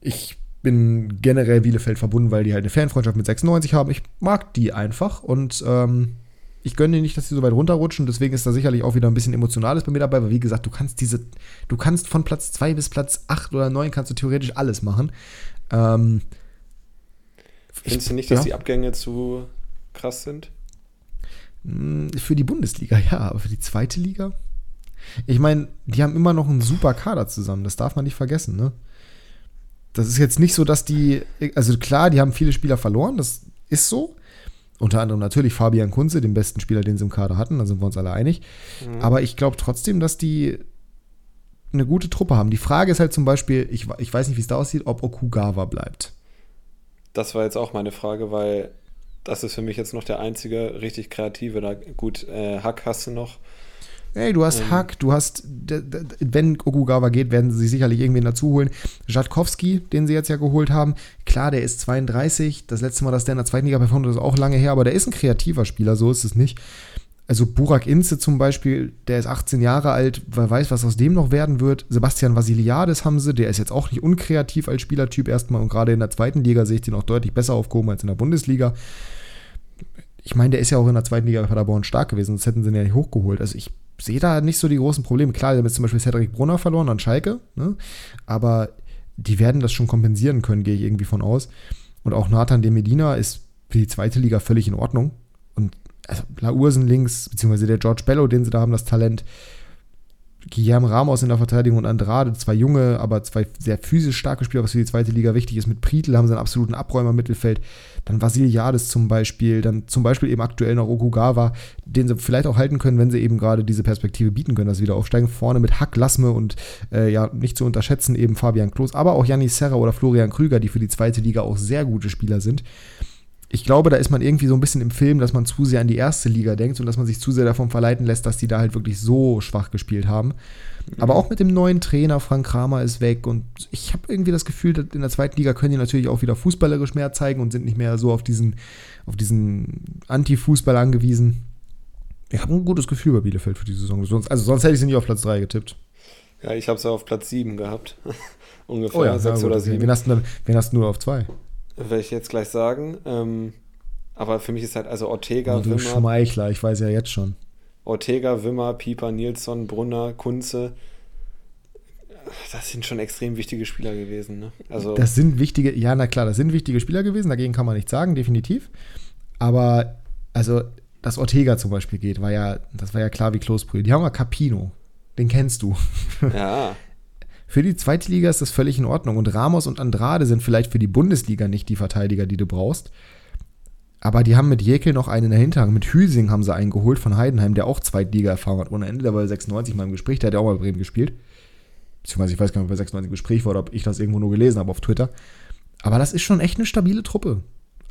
Ich bin generell Bielefeld verbunden, weil die halt eine Fanfreundschaft mit 96 haben. Ich mag die einfach und ähm, ich gönne dir nicht, dass sie so weit runterrutschen. Deswegen ist da sicherlich auch wieder ein bisschen Emotionales bei mir dabei, weil wie gesagt, du kannst diese, du kannst von Platz 2 bis Platz 8 oder 9 kannst du theoretisch alles machen. Ähm, Findest ich, du nicht, dass ja. die Abgänge zu krass sind? Hm, für die Bundesliga, ja, aber für die zweite Liga? Ich meine, die haben immer noch einen super Kader zusammen, das darf man nicht vergessen, ne? Das ist jetzt nicht so, dass die, also klar, die haben viele Spieler verloren, das ist so. Unter anderem natürlich Fabian Kunze, den besten Spieler, den sie im Kader hatten, da sind wir uns alle einig. Mhm. Aber ich glaube trotzdem, dass die eine gute Truppe haben. Die Frage ist halt zum Beispiel, ich, ich weiß nicht, wie es da aussieht, ob Okugawa bleibt. Das war jetzt auch meine Frage, weil das ist für mich jetzt noch der einzige richtig kreative. Da, gut, äh, Hack hast du noch. Hey, du hast ähm, Hack, du hast, wenn Okugawa geht, werden sie sicherlich irgendwen dazu holen. Jatkowski, den sie jetzt ja geholt haben, klar, der ist 32. Das letzte Mal, dass der in der zweiten Liga performt, ist auch lange her, aber der ist ein kreativer Spieler, so ist es nicht. Also Burak Inze zum Beispiel, der ist 18 Jahre alt, wer weiß, was aus dem noch werden wird. Sebastian Vasiliades haben sie, der ist jetzt auch nicht unkreativ als Spielertyp erstmal und gerade in der zweiten Liga sehe ich den auch deutlich besser aufgehoben als in der Bundesliga. Ich meine, der ist ja auch in der zweiten Liga bei Paderborn stark gewesen, sonst hätten sie ihn ja nicht hochgeholt. Also ich sehe da nicht so die großen Probleme. Klar, jetzt zum Beispiel Cedric Brunner verloren an Schalke, ne? aber die werden das schon kompensieren können, gehe ich irgendwie von aus. Und auch Nathan de Medina ist für die zweite Liga völlig in Ordnung. Und also Laursen links, beziehungsweise der George Bello, den sie da haben, das Talent. Guillermo Ramos in der Verteidigung und Andrade, zwei junge, aber zwei sehr physisch starke Spieler, was für die zweite Liga wichtig ist. Mit Prietl haben sie einen absoluten Abräumer im Mittelfeld. Dann Vasiliades zum Beispiel, dann zum Beispiel eben aktuell noch Okugawa, den sie vielleicht auch halten können, wenn sie eben gerade diese Perspektive bieten können, dass sie wieder aufsteigen. Vorne mit Hack Lassme und äh, ja, nicht zu unterschätzen eben Fabian Klos, aber auch Janni Serra oder Florian Krüger, die für die zweite Liga auch sehr gute Spieler sind ich glaube, da ist man irgendwie so ein bisschen im Film, dass man zu sehr an die erste Liga denkt und dass man sich zu sehr davon verleiten lässt, dass die da halt wirklich so schwach gespielt haben. Mhm. Aber auch mit dem neuen Trainer, Frank Kramer ist weg und ich habe irgendwie das Gefühl, dass in der zweiten Liga können die natürlich auch wieder fußballerisch mehr zeigen und sind nicht mehr so auf diesen, auf diesen Anti-Fußball angewiesen. Ich habe ein gutes Gefühl bei Bielefeld für die Saison. Sonst, also sonst hätte ich sie nicht auf Platz 3 getippt. Ja, ich habe sie auf Platz 7 gehabt. Ungefähr oh ja, 6 oder 7. Wen hast, du, wen hast du nur auf 2? Werde ich jetzt gleich sagen. Ähm, aber für mich ist halt also Ortega, oh, du Wimmer. Schmeichler, ich weiß ja jetzt schon. Ortega, Wimmer, Pieper, Nilsson, Brunner, Kunze. Das sind schon extrem wichtige Spieler gewesen. Ne? Also das sind wichtige, ja, na klar, das sind wichtige Spieler gewesen, dagegen kann man nichts sagen, definitiv. Aber, also, dass Ortega zum Beispiel geht, war ja, das war ja klar wie Klosbrühe. Die haben ja Capino, den kennst du. Ja. Für die zweite Liga ist das völlig in Ordnung. Und Ramos und Andrade sind vielleicht für die Bundesliga nicht die Verteidiger, die du brauchst. Aber die haben mit Jekyll noch einen in der Hinterhand. Mit Hüsing haben sie einen geholt von Heidenheim, der auch Zweitliga-Erfahrung hat ohne Ende. Der war 96 mal im Gespräch, der hat ja auch mal Bremen gespielt. Beziehungsweise ich weiß gar nicht, ob er 96 im Gespräch war oder ob ich das irgendwo nur gelesen habe auf Twitter. Aber das ist schon echt eine stabile Truppe.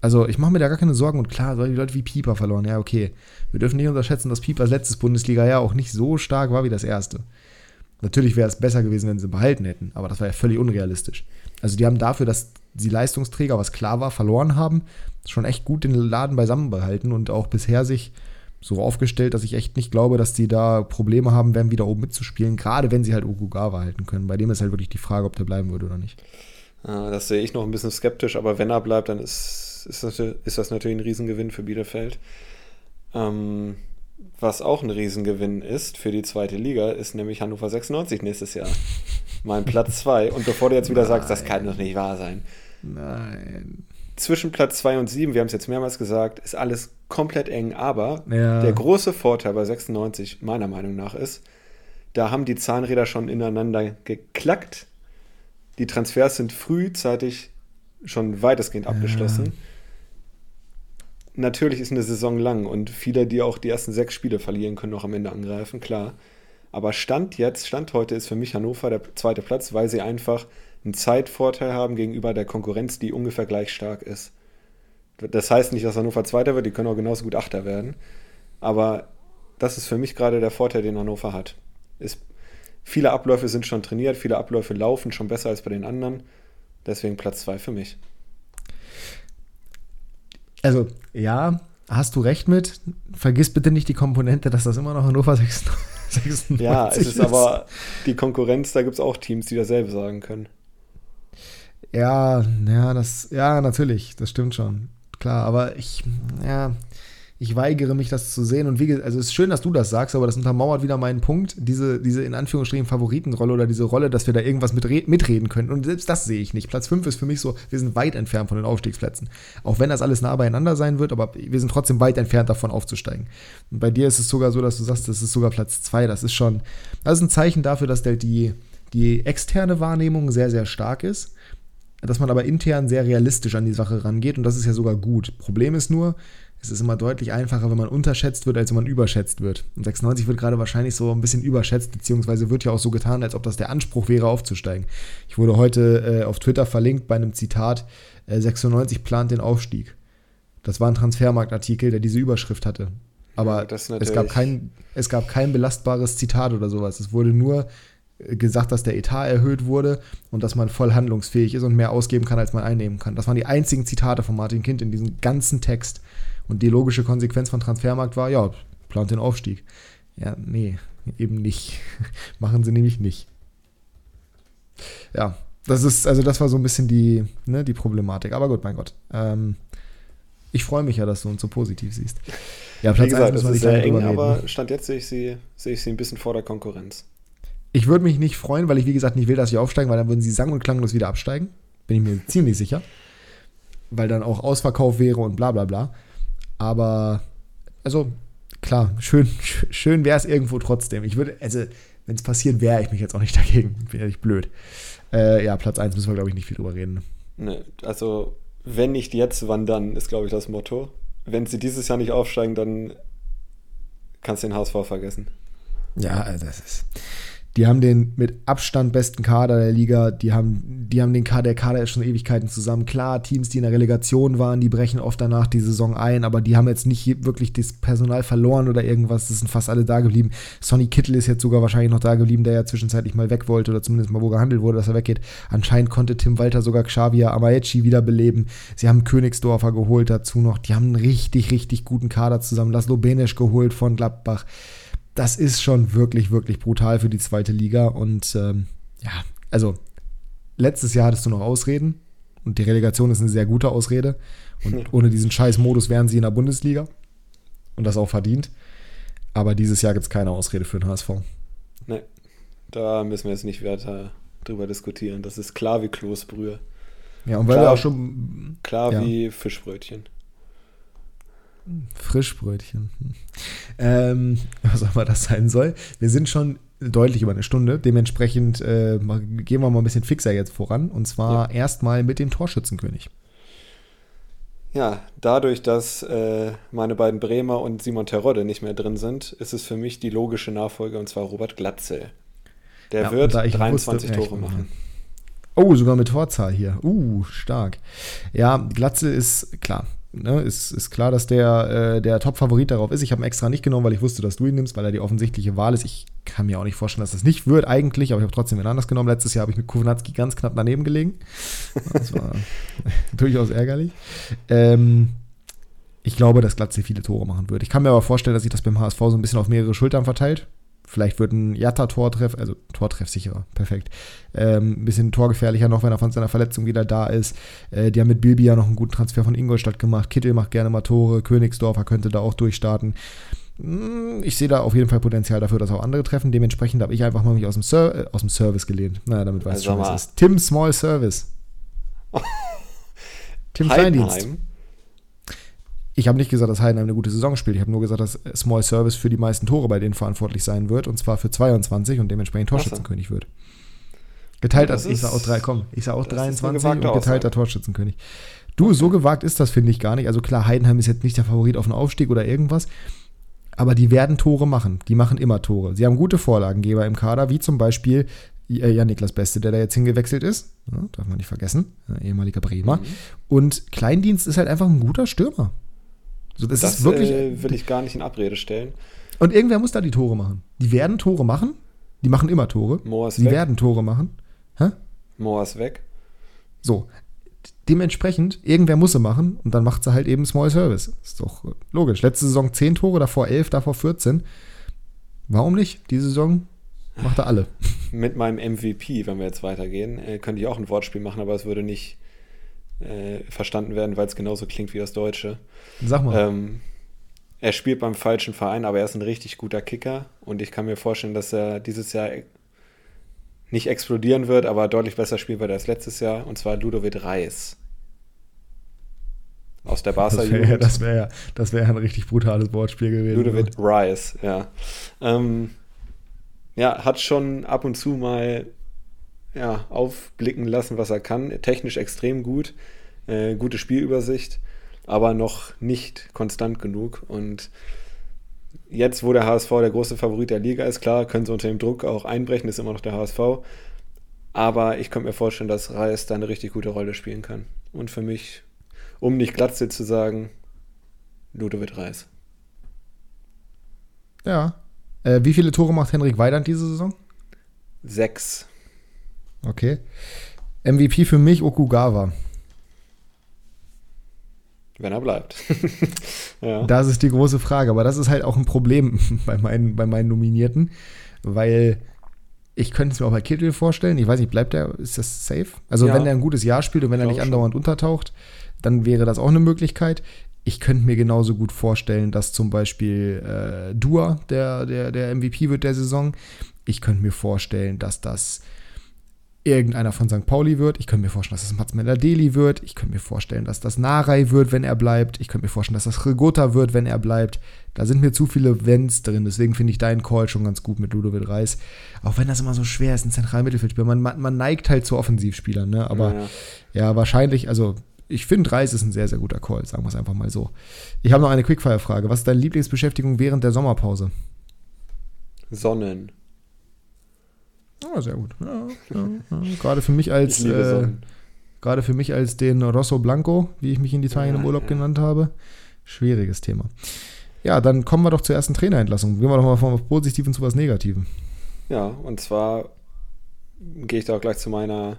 Also ich mache mir da gar keine Sorgen und klar, solche Leute wie Pieper verloren, ja okay. Wir dürfen nicht unterschätzen, dass Piepers letztes Bundesliga-Jahr auch nicht so stark war wie das erste. Natürlich wäre es besser gewesen, wenn sie behalten hätten, aber das war ja völlig unrealistisch. Also die haben dafür, dass sie Leistungsträger, was klar war, verloren haben, schon echt gut den Laden beisammen behalten und auch bisher sich so aufgestellt, dass ich echt nicht glaube, dass die da Probleme haben werden, wieder oben mitzuspielen, gerade wenn sie halt Okugawa halten können. Bei dem ist halt wirklich die Frage, ob der bleiben würde oder nicht. Das sehe ich noch ein bisschen skeptisch, aber wenn er bleibt, dann ist, ist, das, ist das natürlich ein Riesengewinn für Bielefeld. Ähm, was auch ein Riesengewinn ist für die zweite Liga, ist nämlich Hannover 96 nächstes Jahr. mein Platz 2. Und bevor du jetzt wieder Nein. sagst, das kann doch nicht wahr sein. Nein. Zwischen Platz 2 und 7, wir haben es jetzt mehrmals gesagt, ist alles komplett eng. Aber ja. der große Vorteil bei 96, meiner Meinung nach, ist, da haben die Zahnräder schon ineinander geklackt. Die Transfers sind frühzeitig schon weitestgehend abgeschlossen. Ja natürlich ist eine Saison lang und viele, die auch die ersten sechs Spiele verlieren, können auch am Ende angreifen, klar. Aber Stand jetzt, Stand heute ist für mich Hannover der zweite Platz, weil sie einfach einen Zeitvorteil haben gegenüber der Konkurrenz, die ungefähr gleich stark ist. Das heißt nicht, dass Hannover Zweiter wird, die können auch genauso gut Achter werden. Aber das ist für mich gerade der Vorteil, den Hannover hat. Ist, viele Abläufe sind schon trainiert, viele Abläufe laufen schon besser als bei den anderen. Deswegen Platz zwei für mich. Also, ja, hast du recht mit. Vergiss bitte nicht die Komponente, dass das immer noch Hannover 96 Ja, es ist, ist. aber die Konkurrenz, da gibt es auch Teams, die dasselbe sagen können. Ja, ja, das, ja, natürlich, das stimmt schon. Klar, aber ich, ja, ich weigere mich, das zu sehen. Und wie also es ist schön, dass du das sagst, aber das untermauert wieder meinen Punkt, diese, diese in Anführungsstrichen Favoritenrolle oder diese Rolle, dass wir da irgendwas mit mitreden können. Und selbst das sehe ich nicht. Platz 5 ist für mich so, wir sind weit entfernt von den Aufstiegsplätzen. Auch wenn das alles nah beieinander sein wird, aber wir sind trotzdem weit entfernt davon aufzusteigen. Und bei dir ist es sogar so, dass du sagst, das ist sogar Platz 2. Das ist schon, das ist ein Zeichen dafür, dass der, die, die externe Wahrnehmung sehr, sehr stark ist dass man aber intern sehr realistisch an die Sache rangeht und das ist ja sogar gut. Problem ist nur, es ist immer deutlich einfacher, wenn man unterschätzt wird, als wenn man überschätzt wird. Und 96 wird gerade wahrscheinlich so ein bisschen überschätzt, beziehungsweise wird ja auch so getan, als ob das der Anspruch wäre, aufzusteigen. Ich wurde heute äh, auf Twitter verlinkt bei einem Zitat, äh, 96 plant den Aufstieg. Das war ein Transfermarktartikel, der diese Überschrift hatte. Aber es, gab kein, es gab kein belastbares Zitat oder sowas. Es wurde nur gesagt, dass der Etat erhöht wurde und dass man voll handlungsfähig ist und mehr ausgeben kann, als man einnehmen kann. Das waren die einzigen Zitate von Martin Kind in diesem ganzen Text. Und die logische Konsequenz von Transfermarkt war, ja, plant den Aufstieg. Ja, nee, eben nicht. Machen sie nämlich nicht. Ja, das ist, also das war so ein bisschen die, ne, die Problematik. Aber gut, mein Gott. Ähm, ich freue mich ja, dass du uns so positiv siehst. Ja, Platz Wie gesagt, 1 das ist sehr eng, aber? Stand jetzt sehe ich, sie, sehe ich sie ein bisschen vor der Konkurrenz. Ich würde mich nicht freuen, weil ich, wie gesagt, nicht will, dass sie aufsteigen, weil dann würden sie sang- und klanglos wieder absteigen. Bin ich mir ziemlich sicher. Weil dann auch Ausverkauf wäre und bla bla bla. Aber, also, klar, schön, schön wäre es irgendwo trotzdem. Ich würde, also, wenn es passiert, wäre ich mich jetzt auch nicht dagegen. Wäre ich blöd. Äh, ja, Platz 1 müssen wir, glaube ich, nicht viel drüber reden. Ne, also, wenn nicht jetzt, wann dann, ist, glaube ich, das Motto. Wenn sie dieses Jahr nicht aufsteigen, dann kannst du den HSV vergessen. Ja, also das ist. Die haben den mit Abstand besten Kader der Liga. Die haben, die haben den Kader, der Kader ist schon Ewigkeiten zusammen. Klar, Teams, die in der Relegation waren, die brechen oft danach die Saison ein, aber die haben jetzt nicht wirklich das Personal verloren oder irgendwas. Das sind fast alle da geblieben. Sonny Kittel ist jetzt sogar wahrscheinlich noch da geblieben, der ja zwischenzeitlich mal weg wollte oder zumindest mal wo gehandelt wurde, dass er weggeht. Anscheinend konnte Tim Walter sogar Xavier Amaechi wiederbeleben. Sie haben Königsdorfer geholt dazu noch. Die haben einen richtig, richtig guten Kader zusammen. Laszlo Benesch geholt von Gladbach das ist schon wirklich, wirklich brutal für die zweite Liga. Und ähm, ja, also letztes Jahr hattest du noch Ausreden und die Relegation ist eine sehr gute Ausrede. Und ohne diesen scheiß Modus wären sie in der Bundesliga. Und das auch verdient. Aber dieses Jahr gibt es keine Ausrede für den HSV. Nee, da müssen wir jetzt nicht weiter drüber diskutieren. Das ist klar wie Kloßbrühe. Ja, und weil klar, wir auch schon. Klar ja. wie Fischbrötchen. Frischbrötchen. Ähm, was auch immer das sein soll. Wir sind schon deutlich über eine Stunde. Dementsprechend äh, gehen wir mal ein bisschen fixer jetzt voran. Und zwar ja. erstmal mit dem Torschützenkönig. Ja, dadurch, dass äh, meine beiden Bremer und Simon Terodde nicht mehr drin sind, ist es für mich die logische Nachfolge und zwar Robert Glatzel. Der ja, wird 23 wusste, Tore machen. Oh, sogar mit Torzahl hier. Uh, stark. Ja, Glatzel ist klar ne, ist, ist klar, dass der, äh, der Top-Favorit darauf ist. Ich habe ihn extra nicht genommen, weil ich wusste, dass du ihn nimmst, weil er die offensichtliche Wahl ist. Ich kann mir auch nicht vorstellen, dass das nicht wird eigentlich, aber ich habe trotzdem ihn anders genommen. Letztes Jahr habe ich mit Kownatski ganz knapp daneben gelegen. Das war durchaus ärgerlich. Ähm, ich glaube, dass Glatze viele Tore machen wird. Ich kann mir aber vorstellen, dass sich das beim HSV so ein bisschen auf mehrere Schultern verteilt. Vielleicht wird ein Jatta-Tortreff, also Tortreffsicherer, perfekt. Ähm, ein bisschen torgefährlicher noch, wenn er von seiner Verletzung wieder da ist. Äh, die haben mit Bilby ja noch einen guten Transfer von Ingolstadt gemacht. Kittel macht gerne mal Tore. Königsdorfer könnte da auch durchstarten. Hm, ich sehe da auf jeden Fall Potenzial dafür, dass auch andere treffen. Dementsprechend habe ich einfach mal mich aus dem, Ser äh, aus dem Service gelehnt. Naja, damit weiß also ich schon, was es ist. Tim Small Service. Tim Kleindienst. Ich habe nicht gesagt, dass Heidenheim eine gute Saison spielt. Ich habe nur gesagt, dass Small Service für die meisten Tore bei denen verantwortlich sein wird. Und zwar für 22 und dementsprechend Torschützenkönig wird. Geteilt, als ich sage auch drei, komm, ich sage auch 23 und geteilter. Torschützenkönig. Du, so gewagt ist das, finde ich gar nicht. Also klar, Heidenheim ist jetzt nicht der Favorit auf einen Aufstieg oder irgendwas. Aber die werden Tore machen. Die machen immer Tore. Sie haben gute Vorlagengeber im Kader, wie zum Beispiel äh, ja, Niklas Beste, der da jetzt hingewechselt ist. Ja, darf man nicht vergessen. ehemaliger Bremer. Mhm. Und Kleindienst ist halt einfach ein guter Stürmer. So, das, das ist wirklich, äh, will ich gar nicht in Abrede stellen. Und irgendwer muss da die Tore machen. Die werden Tore machen. Die machen immer Tore. Moor ist die weg. werden Tore machen. Hä? Moor ist weg. So. Dementsprechend, irgendwer muss sie machen und dann macht sie halt eben Small Service. Ist doch logisch. Letzte Saison 10 Tore, davor 11, davor 14. Warum nicht? Die Saison macht er alle. Mit meinem MVP, wenn wir jetzt weitergehen, äh, könnte ich auch ein Wortspiel machen, aber es würde nicht äh, verstanden werden, weil es genauso klingt wie das Deutsche. Sag mal. Ähm, er spielt beim falschen Verein, aber er ist ein richtig guter Kicker und ich kann mir vorstellen, dass er dieses Jahr nicht explodieren wird, aber deutlich besser spielen wird als letztes Jahr und zwar Ludovic Reis. Aus der Barca Das wäre das wär, das wär ein richtig brutales Wortspiel gewesen. Ludovic Reis, ja. Ähm, ja, hat schon ab und zu mal ja, aufblicken lassen, was er kann. Technisch extrem gut, äh, gute Spielübersicht. aber noch nicht konstant genug. Und jetzt, wo der HSV der große Favorit der Liga ist, klar, können sie unter dem Druck auch einbrechen, ist immer noch der HSV. Aber ich könnte mir vorstellen, dass Reis da eine richtig gute Rolle spielen kann. Und für mich, um nicht Glatze zu sagen, Ludovic Reis. Ja. Äh, wie viele Tore macht Henrik Weidand diese Saison? Sechs. Okay. MVP für mich Okugawa. Wenn er bleibt. ja. Das ist die große Frage. Aber das ist halt auch ein Problem bei meinen, bei meinen Nominierten, weil ich könnte es mir auch bei Kittel vorstellen. Ich weiß nicht, bleibt er, ist das safe? Also, ja. wenn er ein gutes Jahr spielt und wenn er nicht andauernd schon. untertaucht, dann wäre das auch eine Möglichkeit. Ich könnte mir genauso gut vorstellen, dass zum Beispiel äh, Dua der, der, der MVP wird der Saison. Ich könnte mir vorstellen, dass das irgendeiner von St. Pauli wird. Ich könnte mir vorstellen, dass das Mats Deli wird. Ich könnte mir vorstellen, dass das Narei wird, wenn er bleibt. Ich könnte mir vorstellen, dass das Rigota wird, wenn er bleibt. Da sind mir zu viele Wenns drin. Deswegen finde ich deinen Call schon ganz gut mit Ludovic Reis. Auch wenn das immer so schwer ist, ein Zentralmittelfeldspieler. Man, man, man, neigt halt zu Offensivspielern. Ne? Aber ja, ja. ja wahrscheinlich, also ich finde, Reis ist ein sehr, sehr guter Call, sagen wir es einfach mal so. Ich habe noch eine Quickfire-Frage. Was ist deine Lieblingsbeschäftigung während der Sommerpause? Sonnen. Oh, sehr gut. Ja, ja, ja. Gerade für mich als äh, gerade für mich als den Rosso Blanco, wie ich mich in Italien im Urlaub genannt habe, schwieriges Thema. Ja, dann kommen wir doch zur ersten Trainerentlassung. Gehen wir doch mal von was Positiven zu was Negativem. Ja, und zwar gehe ich da auch gleich zu meiner,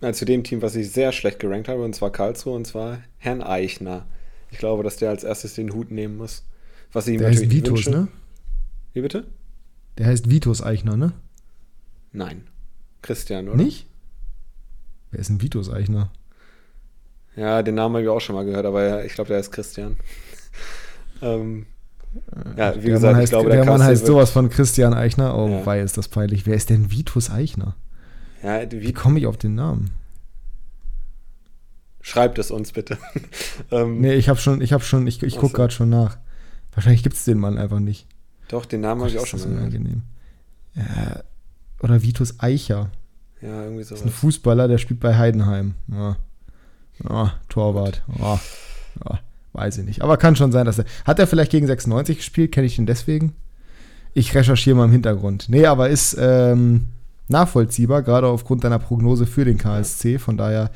äh, zu dem Team, was ich sehr schlecht gerankt habe, und zwar Karlsruhe, und zwar Herrn Eichner. Ich glaube, dass der als erstes den Hut nehmen muss. Was ich ihm der natürlich ist Vitus, wünsche. ne? Wie bitte? Der heißt Vitus Eichner, ne? Nein. Christian, oder? Nicht? Wer ist ein Vitus Eichner? Ja, den Namen habe ich auch schon mal gehört, aber ich glaube, der ist Christian. ähm, ja, wie der gesagt, heißt, ich glaube, der, der Mann heißt sowas von Christian Eichner. Oh, ja. weil ist das peinlich. Wer ist denn Vitus Eichner? Ja, wie komme ich auf den Namen? Schreibt es uns bitte. ähm, nee, ich habe schon, ich habe schon, ich, ich gucke gerade schon nach. Wahrscheinlich gibt es den Mann einfach nicht. Doch, den Namen habe ich auch schon mal unangenehm. Ja, oder Vitus Eicher. Ja, irgendwie so. Ist ein Fußballer, der spielt bei Heidenheim. Ja. Ja, Torwart. Ja. Ja, weiß ich nicht. Aber kann schon sein, dass er. Hat er vielleicht gegen 96 gespielt? Kenne ich ihn deswegen? Ich recherchiere mal im Hintergrund. Nee, aber ist ähm, nachvollziehbar, gerade aufgrund deiner Prognose für den KSC. Von daher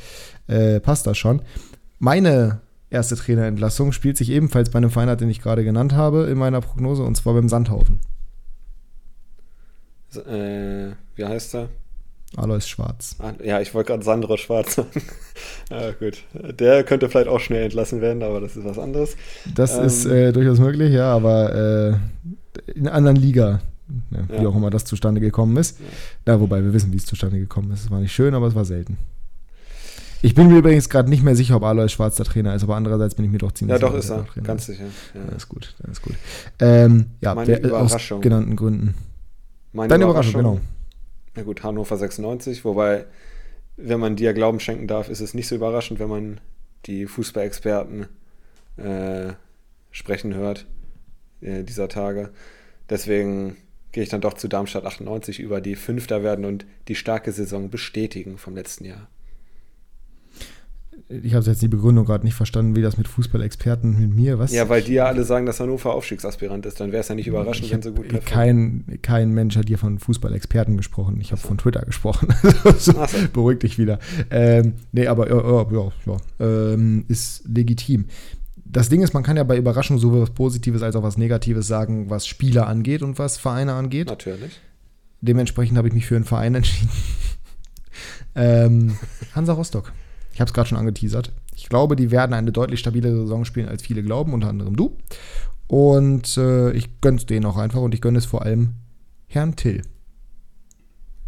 äh, passt das schon. Meine erste Trainerentlassung spielt sich ebenfalls bei einem Verein, den ich gerade genannt habe, in meiner Prognose, und zwar beim Sandhaufen. Äh, wie heißt er? Alois Schwarz. Ah, ja, ich wollte gerade Sandro Schwarz sagen. ja, gut. Der könnte vielleicht auch schnell entlassen werden, aber das ist was anderes. Das ähm, ist äh, durchaus möglich, ja, aber äh, in einer anderen Liga, ja, wie ja. auch immer das zustande gekommen ist. Ja. ja, wobei wir wissen, wie es zustande gekommen ist. Es war nicht schön, aber es war selten. Ich bin mir übrigens gerade nicht mehr sicher, ob Alois Schwarz der Trainer ist, aber andererseits bin ich mir doch ziemlich sicher. Ja, doch ist er, ganz sicher. Ja. Das ist gut, das ist gut. Ähm, ja, Meine der, Überraschung. aus genannten Gründen. Meine Deine Überraschung, Überraschung, genau. Na gut, Hannover 96, wobei, wenn man dir Glauben schenken darf, ist es nicht so überraschend, wenn man die Fußballexperten äh, sprechen hört äh, dieser Tage. Deswegen gehe ich dann doch zu Darmstadt 98 über, die Fünfter werden und die starke Saison bestätigen vom letzten Jahr ich habe jetzt die Begründung gerade nicht verstanden, wie das mit Fußballexperten mit mir, was? Ja, weil die ja alle sagen, dass Hannover Aufstiegsaspirant ist. Dann wäre es ja nicht überraschend, ich wenn so gut kein, kein Mensch hat hier von Fußballexperten gesprochen. Ich habe von Twitter gesprochen. so, beruhig dich wieder. Ähm, nee, aber ja, ja, ja ähm, ist legitim. Das Ding ist, man kann ja bei Überraschung sowohl was Positives als auch was Negatives sagen, was Spieler angeht und was Vereine angeht. Natürlich. Dementsprechend habe ich mich für einen Verein entschieden. ähm, Hansa Rostock. Ich habe es gerade schon angeteasert. Ich glaube, die werden eine deutlich stabilere Saison spielen, als viele glauben, unter anderem du. Und äh, ich gönne es denen auch einfach und ich gönne es vor allem Herrn Till.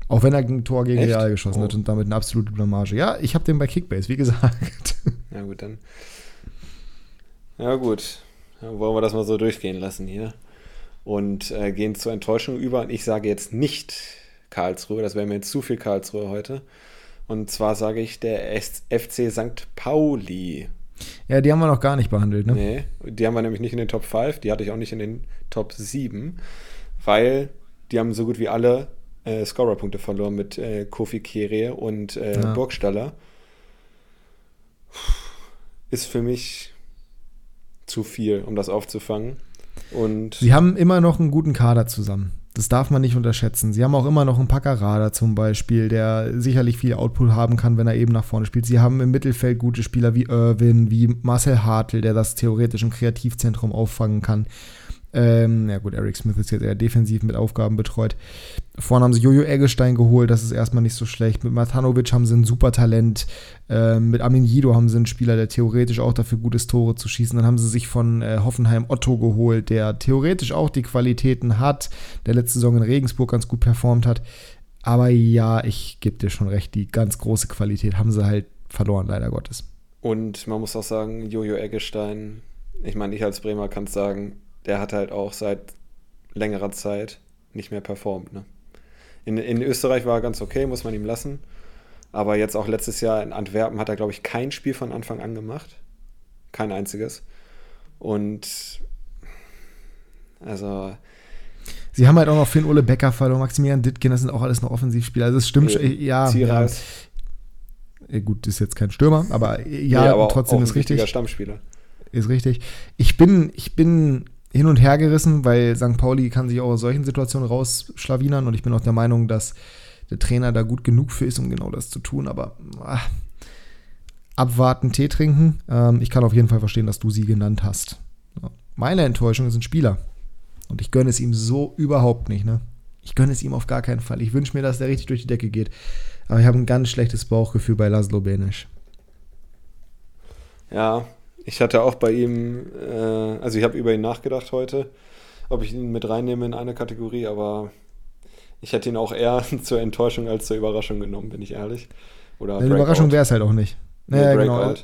Auch wenn er ein Tor gegen Echt? Real geschossen oh. hat und damit eine absolute Blamage. Ja, ich habe den bei Kickbase, wie gesagt. Ja, gut, dann. Ja, gut. Dann wollen wir das mal so durchgehen lassen hier. Und äh, gehen zur Enttäuschung über. Und ich sage jetzt nicht Karlsruhe, das wäre mir jetzt zu viel Karlsruhe heute. Und zwar sage ich der FC St. Pauli. Ja, die haben wir noch gar nicht behandelt, ne? Nee, die haben wir nämlich nicht in den Top 5, die hatte ich auch nicht in den Top 7, weil die haben so gut wie alle äh, Scorerpunkte verloren mit äh, Kofi Kere und äh, ja. Burgstaller. ist für mich zu viel, um das aufzufangen. Und Sie haben immer noch einen guten Kader zusammen. Das darf man nicht unterschätzen. Sie haben auch immer noch einen Packerada zum Beispiel, der sicherlich viel Output haben kann, wenn er eben nach vorne spielt. Sie haben im Mittelfeld gute Spieler wie Irwin, wie Marcel Hartl, der das theoretisch im Kreativzentrum auffangen kann. Ähm, ja gut, Eric Smith ist jetzt eher defensiv mit Aufgaben betreut. Vorne haben sie Jojo Eggestein geholt, das ist erstmal nicht so schlecht. Mit Matanovic haben sie ein super Talent. Ähm, mit Armin Jido haben sie einen Spieler, der theoretisch auch dafür gut ist, Tore zu schießen. Dann haben sie sich von äh, Hoffenheim Otto geholt, der theoretisch auch die Qualitäten hat, der letzte Saison in Regensburg ganz gut performt hat. Aber ja, ich gebe dir schon recht, die ganz große Qualität haben sie halt verloren, leider Gottes. Und man muss auch sagen, Jojo Eggestein, ich meine, ich als Bremer kann sagen, der hat halt auch seit längerer Zeit nicht mehr performt. Ne? In, in Österreich war er ganz okay, muss man ihm lassen. Aber jetzt auch letztes Jahr in Antwerpen hat er, glaube ich, kein Spiel von Anfang an gemacht. Kein einziges. Und also. Sie haben halt auch noch Finn Ole Becker verloren, Maximilian Dittgen, das sind auch alles noch Offensivspieler. Also es stimmt schon, ja. ja. Gut, ist jetzt kein Stürmer, aber ja, nee, aber trotzdem ist richtig. Stammspieler. Ist richtig. Ich bin, ich bin hin und her gerissen, weil St. Pauli kann sich auch aus solchen Situationen rausschlawinern und ich bin auch der Meinung, dass der Trainer da gut genug für ist, um genau das zu tun. Aber ach, abwarten, Tee trinken. Ähm, ich kann auf jeden Fall verstehen, dass du sie genannt hast. Meine Enttäuschung ist ein Spieler. Und ich gönne es ihm so überhaupt nicht. Ne? Ich gönne es ihm auf gar keinen Fall. Ich wünsche mir, dass der richtig durch die Decke geht. Aber ich habe ein ganz schlechtes Bauchgefühl bei Laszlo Benisch. Ja, ich hatte auch bei ihm, äh, also ich habe über ihn nachgedacht heute, ob ich ihn mit reinnehme in eine Kategorie, aber ich hätte ihn auch eher zur Enttäuschung als zur Überraschung genommen, bin ich ehrlich. Oder Eine Überraschung wäre es halt auch nicht. Naja, nee, genau.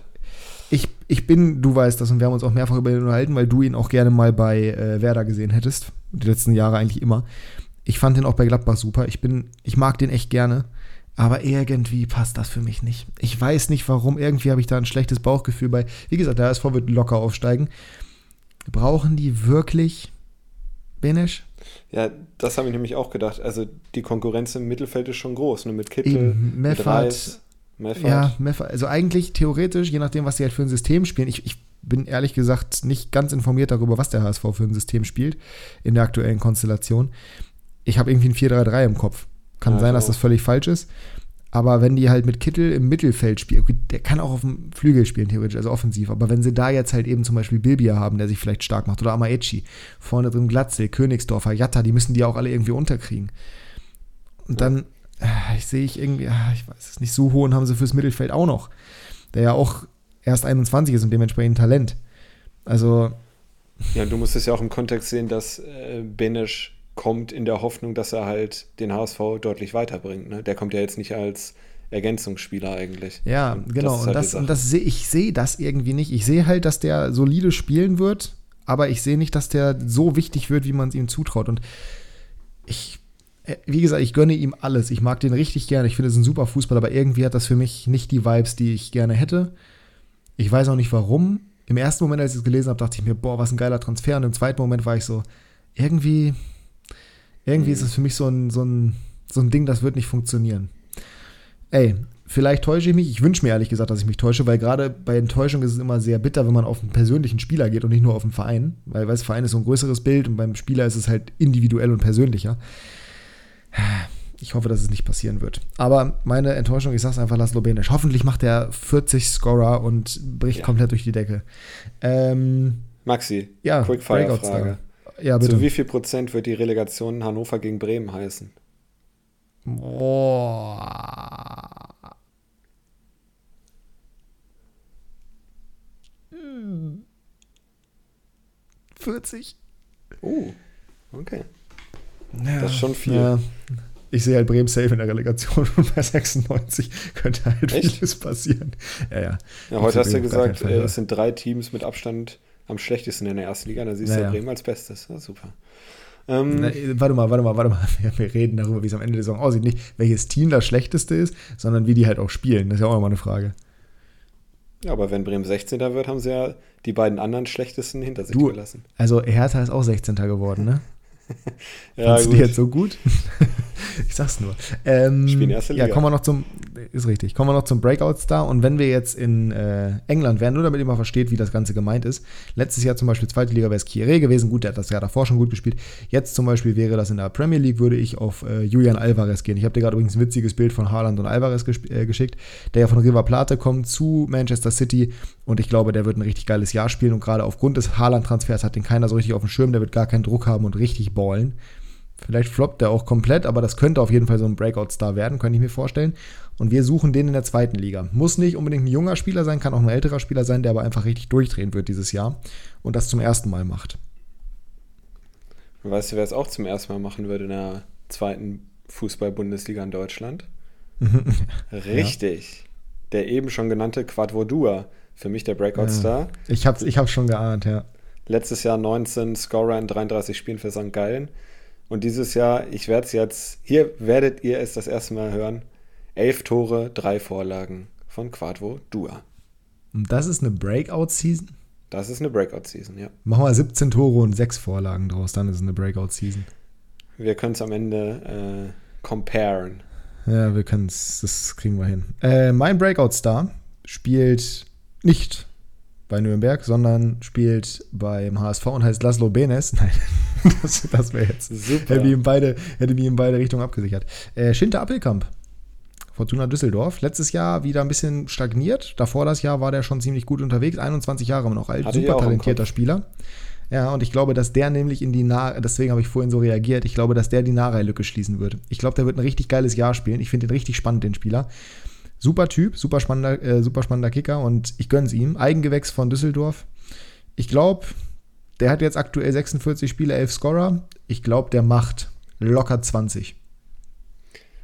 Ich, ich bin, du weißt das und wir haben uns auch mehrfach über ihn unterhalten, weil du ihn auch gerne mal bei äh, Werder gesehen hättest. Die letzten Jahre eigentlich immer. Ich fand ihn auch bei Gladbach super. Ich bin, ich mag den echt gerne. Aber irgendwie passt das für mich nicht. Ich weiß nicht warum. Irgendwie habe ich da ein schlechtes Bauchgefühl bei. Wie gesagt, der SV wird locker aufsteigen. Brauchen die wirklich Benesch? Ja, das habe ich nämlich auch gedacht. Also die Konkurrenz im Mittelfeld ist schon groß. Ne? Mit Kittel, Meffert, mit Reis, Meffert. Ja, Meffert. Also eigentlich theoretisch, je nachdem, was sie halt für ein System spielen. Ich, ich bin ehrlich gesagt nicht ganz informiert darüber, was der HSV für ein System spielt in der aktuellen Konstellation. Ich habe irgendwie ein 4-3-3 im Kopf. Kann ja, sein, dass das völlig falsch ist. Aber wenn die halt mit Kittel im Mittelfeld spielen, der kann auch auf dem Flügel spielen, theoretisch, also offensiv. Aber wenn sie da jetzt halt eben zum Beispiel Bilbia haben, der sich vielleicht stark macht, oder Amaechi, vorne drin Glatze, Königsdorfer, Jatta, die müssen die auch alle irgendwie unterkriegen. Und dann, äh, ich sehe ich irgendwie, äh, ich weiß es nicht, so hohen haben sie fürs Mittelfeld auch noch. Der ja auch erst 21 ist und dementsprechend Talent. Also. Ja, du musst es ja auch im Kontext sehen, dass äh, Benesch kommt in der Hoffnung, dass er halt den HSV deutlich weiterbringt. Ne? Der kommt ja jetzt nicht als Ergänzungsspieler eigentlich. Ja, und genau. Das halt und, das, und das seh, ich sehe das irgendwie nicht. Ich sehe halt, dass der solide spielen wird, aber ich sehe nicht, dass der so wichtig wird, wie man es ihm zutraut. Und ich, äh, wie gesagt, ich gönne ihm alles. Ich mag den richtig gerne. Ich finde, es ist ein super Fußball, aber irgendwie hat das für mich nicht die Vibes, die ich gerne hätte. Ich weiß auch nicht warum. Im ersten Moment, als ich es gelesen habe, dachte ich mir, boah, was ein geiler Transfer. Und im zweiten Moment war ich so, irgendwie, irgendwie ist es für mich so ein, so, ein, so ein Ding, das wird nicht funktionieren. Ey, vielleicht täusche ich mich. Ich wünsche mir ehrlich gesagt, dass ich mich täusche, weil gerade bei Enttäuschung ist es immer sehr bitter, wenn man auf einen persönlichen Spieler geht und nicht nur auf einen Verein. Weil, weil Verein ist so ein größeres Bild und beim Spieler ist es halt individuell und persönlicher. Ich hoffe, dass es nicht passieren wird. Aber meine Enttäuschung, ich sag's einfach, Laszlo Benisch. Hoffentlich macht er 40 Scorer und bricht ja. komplett durch die Decke. Ähm, Maxi, ja, Quickfire-Frage. Ja, bitte. Zu wie viel Prozent wird die Relegation Hannover gegen Bremen heißen? Boah. Hm. 40. Oh, okay. Ja, das ist schon viel. Ja. Ich sehe halt Bremen safe in der Relegation und bei 96 könnte halt Echt? vieles passieren. Ja, ja. ja heute hast du gesagt, Fall, es sind drei Teams mit Abstand am schlechtesten in der ersten Liga. Da siehst du naja. Bremen als Bestes. Ja, super. Ähm, Na, warte mal, warte mal, warte mal. Wir reden darüber, wie es am Ende der Saison aussieht. Nicht, welches Team das schlechteste ist, sondern wie die halt auch spielen. Das ist ja auch nochmal eine Frage. Ja, aber wenn Bremen 16. wird, haben sie ja die beiden anderen schlechtesten hinter sich du, gelassen. Also Hertha ist auch 16. geworden, ne? ja, Fandst du die jetzt so gut? ich sag's nur. Ähm, Spielen erste Liga. Ja, kommen wir noch zum, ist richtig, kommen wir noch zum Breakout-Star. Und wenn wir jetzt in äh, England wären, nur damit ihr mal versteht, wie das Ganze gemeint ist. Letztes Jahr zum Beispiel zweite Liga wäre es Kieré gewesen. Gut, der hat das Jahr davor schon gut gespielt. Jetzt zum Beispiel wäre das in der Premier League, würde ich auf äh, Julian Alvarez gehen. Ich habe dir gerade übrigens ein witziges Bild von Haaland und Alvarez äh, geschickt, der ja von River Plate kommt zu Manchester City. Und ich glaube, der wird ein richtig geiles Jahr spielen. Und gerade aufgrund des Haaland-Transfers hat den keiner so richtig auf dem Schirm. Der wird gar keinen Druck haben und richtig ballen. Vielleicht floppt er auch komplett, aber das könnte auf jeden Fall so ein Breakout-Star werden, könnte ich mir vorstellen. Und wir suchen den in der zweiten Liga. Muss nicht unbedingt ein junger Spieler sein, kann auch ein älterer Spieler sein, der aber einfach richtig durchdrehen wird dieses Jahr und das zum ersten Mal macht. Weißt du, wer es auch zum ersten Mal machen würde in der zweiten Fußball-Bundesliga in Deutschland? Richtig. Ja. Der eben schon genannte Quadvodua. Für mich der Breakout-Star. Ja, ich hab's, ich hab's schon geahnt, ja. Letztes Jahr 19 Scorer in 33 Spielen für St. Gallen. Und dieses Jahr, ich werde es jetzt, hier werdet ihr es das erste Mal hören, elf Tore, drei Vorlagen von Quadvo Dua. Und das ist eine Breakout-Season? Das ist eine Breakout-Season, ja. Machen wir 17 Tore und sechs Vorlagen draus, dann ist es eine Breakout-Season. Wir können es am Ende äh, comparen. Ja, wir können es, das kriegen wir hin. Äh, mein Breakout-Star spielt nicht bei Nürnberg, sondern spielt beim HSV und heißt Laszlo Benes. Nein, das, das wäre jetzt. Super. Hätte mich, in beide, hätte mich in beide Richtungen abgesichert. Äh, Schinter Appelkamp. Fortuna Düsseldorf. Letztes Jahr wieder ein bisschen stagniert. Davor das Jahr war der schon ziemlich gut unterwegs. 21 Jahre noch alt. Hatte super talentierter Spieler. Ja, und ich glaube, dass der nämlich in die Nah, deswegen habe ich vorhin so reagiert, ich glaube, dass der die Narei-Lücke schließen wird. Ich glaube, der wird ein richtig geiles Jahr spielen. Ich finde den richtig spannend, den Spieler. Super Typ, super spannender, äh, super spannender Kicker und ich gönne es ihm. Eigengewächs von Düsseldorf. Ich glaube, der hat jetzt aktuell 46 Spiele, 11 Scorer. Ich glaube, der macht locker 20.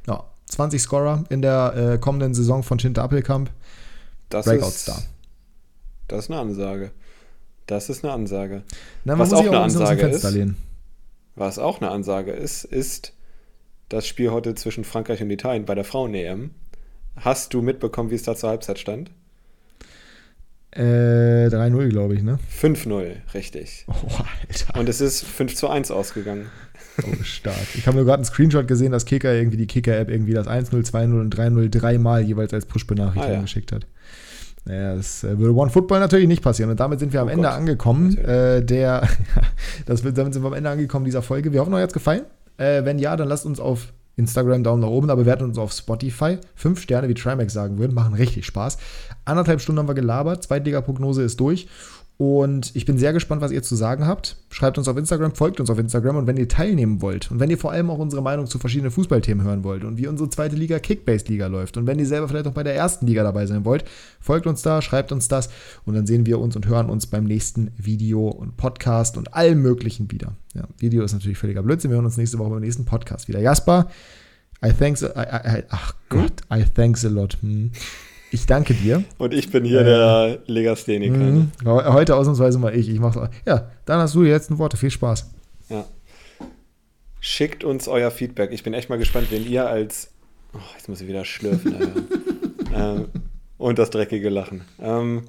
Ja, 20 Scorer in der äh, kommenden Saison von Schinter Appelkamp. Das Breakout Star. das ist eine Ansage. Das ist eine Ansage. Na, was auch eine Ansage ist, lehnen. was auch eine Ansage ist, ist das Spiel heute zwischen Frankreich und Italien bei der Frauen-EM. Hast du mitbekommen, wie es da zur Halbzeit stand? Äh, 3-0, glaube ich, ne? 5-0, richtig. Oh, Alter. Und es ist 5 zu 1 ausgegangen. Oh, stark. Ich habe nur gerade einen Screenshot gesehen, dass Kicker irgendwie die Kicker-App irgendwie das 1-0, 2-0 und 3-0 dreimal jeweils als Push-Benachrichtigung ah, ja. geschickt hat. Naja, das äh, würde One Football natürlich nicht passieren. Und damit sind wir am oh Ende Gott. angekommen. Äh, der, das, damit sind wir am Ende angekommen dieser Folge. Wir hoffen, euch hat es gefallen. Äh, wenn ja, dann lasst uns auf Instagram Daumen nach oben, aber bewerten uns auf Spotify. Fünf Sterne, wie Trimax sagen würden, machen richtig Spaß. Anderthalb Stunden haben wir gelabert, Zweitliga-Prognose ist durch. Und ich bin sehr gespannt, was ihr zu sagen habt. Schreibt uns auf Instagram, folgt uns auf Instagram und wenn ihr teilnehmen wollt und wenn ihr vor allem auch unsere Meinung zu verschiedenen Fußballthemen hören wollt und wie unsere zweite Liga Kickbase-Liga läuft und wenn ihr selber vielleicht auch bei der ersten Liga dabei sein wollt, folgt uns da, schreibt uns das und dann sehen wir uns und hören uns beim nächsten Video und Podcast und allem Möglichen wieder. Ja, Video ist natürlich völliger Blödsinn. Wir hören uns nächste Woche beim nächsten Podcast wieder. Jasper, I thanks, I, I, ach Gott, I thanks a lot. Hm. Ich danke dir. Und ich bin hier äh, der Legastheniker. Ne? Heute ausnahmsweise mal ich. Ich mach's. Ja, dann hast du die letzten Worte. Viel Spaß. Ja. Schickt uns euer Feedback. Ich bin echt mal gespannt, wenn ihr als. Oh, jetzt muss ich wieder schlürfen. ähm, und das dreckige Lachen. Ähm,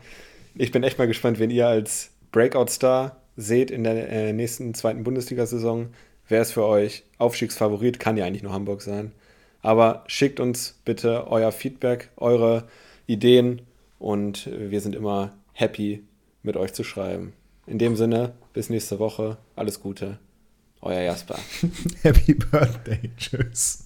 ich bin echt mal gespannt, wenn ihr als Breakout-Star seht in der äh, nächsten zweiten Bundesliga-Saison. Wer ist für euch Aufstiegsfavorit? Kann ja eigentlich nur Hamburg sein. Aber schickt uns bitte euer Feedback, eure Ideen und wir sind immer happy, mit euch zu schreiben. In dem Sinne, bis nächste Woche. Alles Gute. Euer Jasper. Happy Birthday. Tschüss.